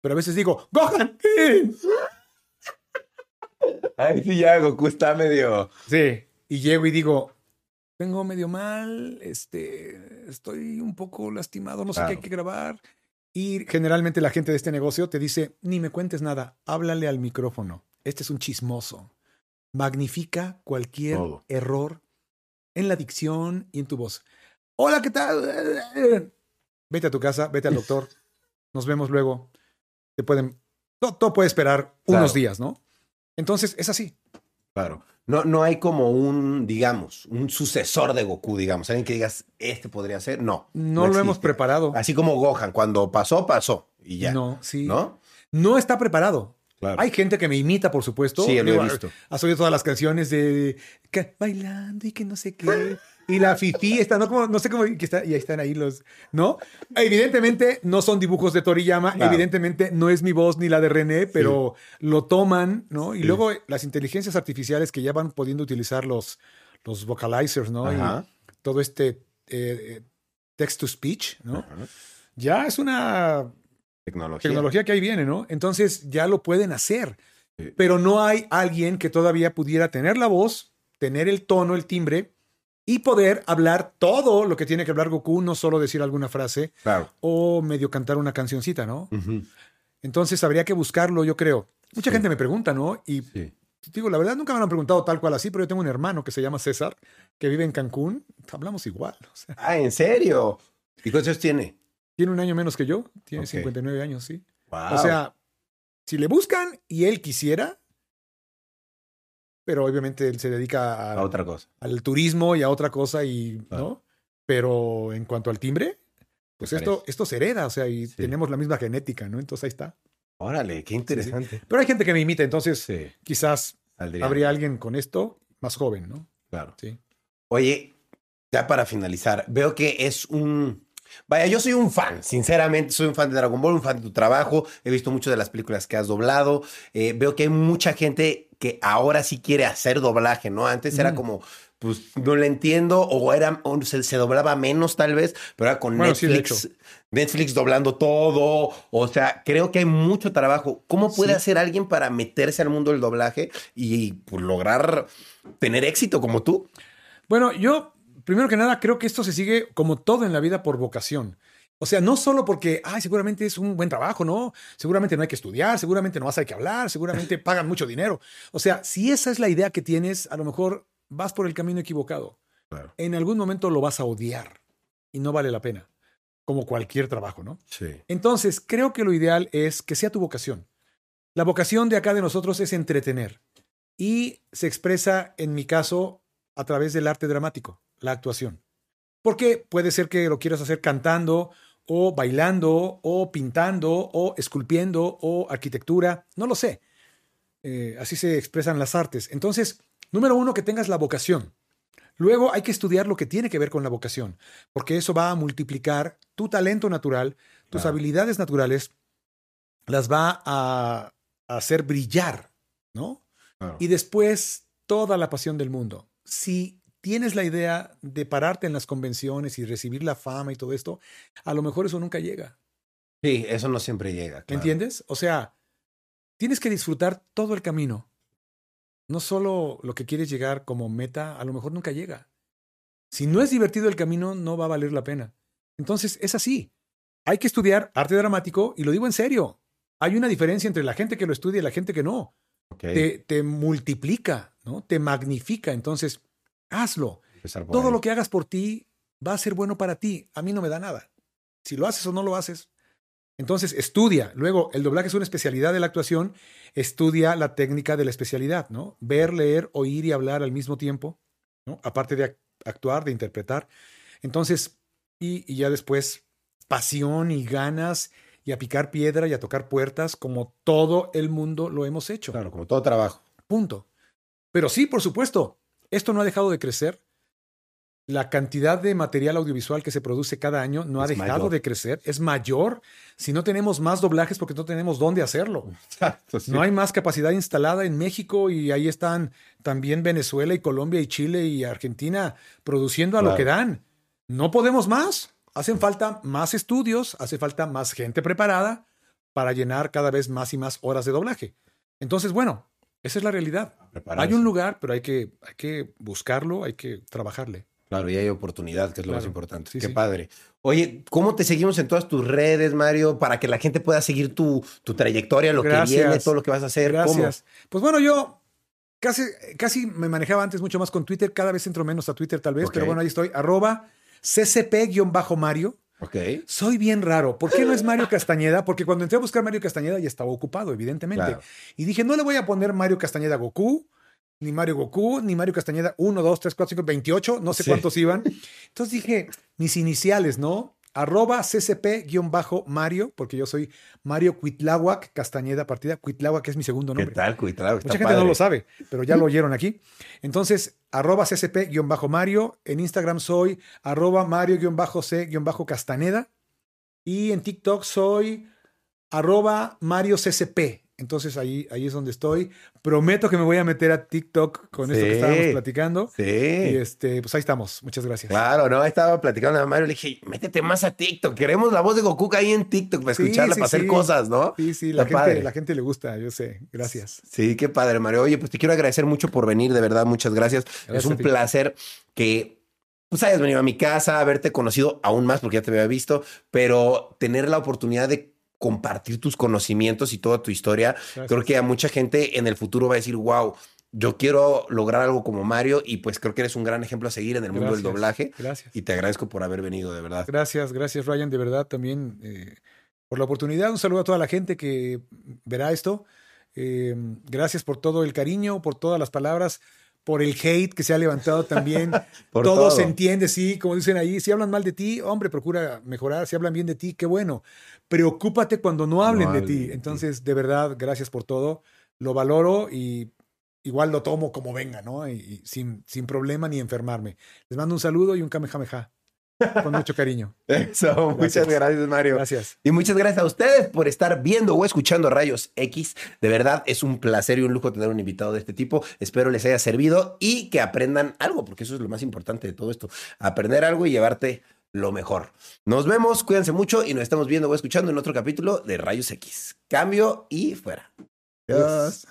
Pero a veces digo, Gohan. Ay, sí, ya Goku está medio. Sí. Y llego y digo, vengo medio mal, este, estoy un poco lastimado, no sé Claro. qué hay que grabar. Y generalmente la gente de este negocio te dice, ni me cuentes nada, háblale al micrófono. Este es un chismoso. Magnifica cualquier Todo. error en la dicción y en tu voz. Hola, ¿qué tal? Vete a tu casa, vete al doctor. Nos vemos luego. Te pueden, todo, todo puede esperar Claro. unos días, ¿no? Entonces, es así. Claro. No, no hay como un, digamos, un sucesor de Goku, digamos. Alguien que digas, este podría ser. No. No, lo hemos preparado. Así como Gohan, cuando pasó, pasó. Y ya. No, sí. ¿No? No está preparado. Claro. Hay gente que me imita, por supuesto. Sí, lo he visto. Has oído todas las canciones de que bailando y que no sé qué. Y la Fifi está, no, como, no sé cómo, que está, y ahí están ahí los, ¿no? Evidentemente no son dibujos de Toriyama, Claro. evidentemente no es mi voz ni la de René, pero lo toman, ¿no? Y luego las inteligencias artificiales que ya van pudiendo utilizar los, los vocalizers, ¿no? Ajá. Y todo este eh, text to speech, ¿no? Ajá. Ya es una Tecnología. tecnología que ahí viene, ¿no? Entonces ya lo pueden hacer. Sí. Pero no hay alguien que todavía pudiera tener la voz, tener el tono, el timbre y poder hablar todo lo que tiene que hablar Goku, no solo decir alguna frase Claro. o medio cantar una cancioncita, ¿no? Entonces habría que buscarlo, yo creo. Mucha Sí. gente me pregunta, ¿no? Y Sí. digo, la verdad nunca me lo han preguntado tal cual así, pero yo tengo un hermano que se llama César, que vive en Cancún. Hablamos igual. O sea, Ah, ¿en serio? ¿Y cuántos años tiene? tiene un año menos que yo, tiene Ok. 59 años, sí. Wow. O sea, si le buscan y él quisiera, pero obviamente él se dedica a- a otra cosa. al turismo y a otra cosa y Claro. no. Pero en cuanto al timbre, pues esto, parece. esto se hereda, o sea, y Sí. tenemos la misma genética, ¿no? Entonces ahí está. Órale, qué interesante. Pero hay gente que me imita, entonces Sí. quizás saldría. habría alguien con esto más joven, ¿no? Claro. Sí. Oye, ya para finalizar, veo que es un. Vaya, yo soy un fan, sinceramente, soy un fan de Dragon Ball, un fan de tu trabajo, he visto muchas de las películas que has doblado, eh, veo que hay mucha gente que ahora sí quiere hacer doblaje, ¿no? Antes era Mm. como, pues no lo entiendo, o era, o se, se doblaba menos tal vez, pero ahora con Bueno, sí, de Netflix, Netflix doblando todo, o sea, creo que hay mucho trabajo. ¿Cómo puede Sí. hacer alguien para meterse al mundo del doblaje y pues, lograr tener éxito como tú? Bueno, yo, primero que nada, creo que esto se sigue como todo en la vida por vocación. O sea, no solo porque, ay, seguramente es un buen trabajo, ¿no? Seguramente no hay que estudiar, seguramente no vas a hay que hablar, seguramente pagan mucho dinero. O sea, si esa es la idea que tienes, a lo mejor vas por el camino equivocado. Claro. En algún momento lo vas a odiar y no vale la pena, como cualquier trabajo, ¿no? Sí. Entonces, creo que lo ideal es que sea tu vocación. La vocación de acá de nosotros es entretener y se expresa, en mi caso, a través del arte dramático, la actuación. Porque puede ser que lo quieras hacer cantando o bailando o pintando o esculpiendo o arquitectura, no lo sé. Eh, así se expresan las artes. Entonces, número uno, que tengas la vocación. Luego hay que estudiar lo que tiene que ver con la vocación, porque eso va a multiplicar tu talento natural, tus Claro. habilidades naturales, las va a, a hacer brillar, ¿no? Claro. Y después toda la pasión del mundo. Si tienes la idea de pararte en las convenciones y recibir la fama y todo esto, a lo mejor eso nunca llega. Sí, eso no siempre llega. ¿Me claro. entiendes? O sea, tienes que disfrutar todo el camino. No solo lo que quieres llegar como meta, a lo mejor nunca llega. Si no es divertido el camino, no va a valer la pena. Entonces, es así. Hay que estudiar arte dramático y lo digo en serio. Hay una diferencia entre la gente que lo estudia y la gente que no. Te, te multiplica, ¿no? Te magnifica. Entonces, hazlo. Todo ahí. lo que hagas por ti va a ser bueno para ti. A mí no me da nada. Si lo haces o no lo haces. Entonces, estudia. Luego, el doblaje es una especialidad de la actuación. Estudia la técnica de la especialidad, ¿no? Ver, leer, oír y hablar al mismo tiempo, ¿no? Aparte de ac- actuar, de interpretar. Entonces, y, y ya después, pasión y ganas y a picar piedra y a tocar puertas como todo el mundo lo hemos hecho. Claro, como todo trabajo. Punto. Pero sí, por supuesto, esto no ha dejado de crecer. La cantidad de material audiovisual que se produce cada año no ha dejado mayor. de crecer. Es mayor. Si no tenemos más doblajes porque no tenemos dónde hacerlo. Exacto, sí. No hay más capacidad instalada en México y ahí están también Venezuela y Colombia y Chile y Argentina produciendo a lo que dan. No podemos más. Hacen falta más estudios, hace falta más gente preparada para llenar cada vez más y más horas de doblaje. Entonces, bueno, esa es la realidad. Hay un lugar, pero hay que, hay que buscarlo, hay que trabajarle. Claro, y hay oportunidad, que es lo más importante. Sí, Qué sí. padre. Oye, ¿cómo te seguimos en todas tus redes, Mario? Para que la gente pueda seguir tu, tu trayectoria, lo Gracias. que viene, todo lo que vas a hacer. Gracias. Pues bueno, yo casi, casi me manejaba antes mucho más con Twitter, cada vez entro menos a Twitter tal vez, pero bueno, ahí estoy, arroba ccp-mario. Ok. Soy bien raro. ¿Por qué no es Mario Castañeda? Porque cuando entré a buscar Mario Castañeda ya estaba ocupado, evidentemente. Claro. Y dije, no le voy a poner Mario Castañeda Goku, ni Mario Goku, ni Mario Castañeda 1, 2, 3, 4, 5, 28, no sé Sí. cuántos iban. Entonces dije, mis iniciales, ¿no? Arroba ccp-mario, porque yo soy Mario Cuitláhuac Castañeda Partida. Cuitláhuac es mi segundo ¿Qué nombre. tal, Cuitlao? Está Mucha gente padre. no lo sabe, pero ya lo oyeron aquí. Entonces, arroba ccp-mario. En Instagram soy arroba mario-c-castaneda. Y en TikTok soy arroba mario ccp. Entonces ahí, ahí es donde estoy. Prometo que me voy a meter a TikTok con esto Sí. que estábamos platicando. Sí. Y este, pues ahí estamos. Muchas gracias. Claro, no, estaba platicando a Mario, le dije, métete más a TikTok, queremos la voz de Goku ahí en TikTok para Sí, escucharla, sí, para hacer cosas, ¿no? Sí, sí, la gente, padre. la gente le gusta, yo sé. Gracias. Sí, qué padre, Mario. Oye, pues te quiero agradecer mucho por venir, de verdad, muchas gracias. Gracias es un placer que pues hayas venido a mi casa, haberte conocido aún más porque ya te había visto, pero tener la oportunidad de compartir tus conocimientos y toda tu historia, Gracias. creo que a mucha gente en el futuro va a decir, wow, yo quiero lograr algo como Mario y pues creo que eres un gran ejemplo a seguir en el mundo del doblaje Gracias. y te agradezco por haber venido, de verdad. Gracias, gracias Ryan, de verdad también eh, por la oportunidad. Un saludo a toda la gente que verá esto. Eh, gracias por todo el cariño, por todas las palabras, por el hate que se ha levantado también. Por todo, todo. se entiende, sí, como dicen ahí, si hablan mal de ti, hombre, procura mejorar, si hablan bien de ti, qué bueno. Preocúpate cuando no hablen de ti. de ti. Entonces, de verdad, gracias por todo. Lo valoro y igual lo tomo como venga, ¿no? Y, y sin, sin problema ni enfermarme. Les mando un saludo y un kamehameha. Con mucho cariño. Eso, muchas gracias, Mario. Gracias. Y muchas gracias a ustedes por estar viendo o escuchando Rayos X. De verdad, es un placer y un lujo tener un invitado de este tipo. Espero les haya servido y que aprendan algo, porque eso es lo más importante de todo esto. Aprender algo y llevarte lo mejor. Nos vemos, cuídense mucho y nos estamos viendo o escuchando en otro capítulo de Rayos X. Cambio y fuera. Adiós.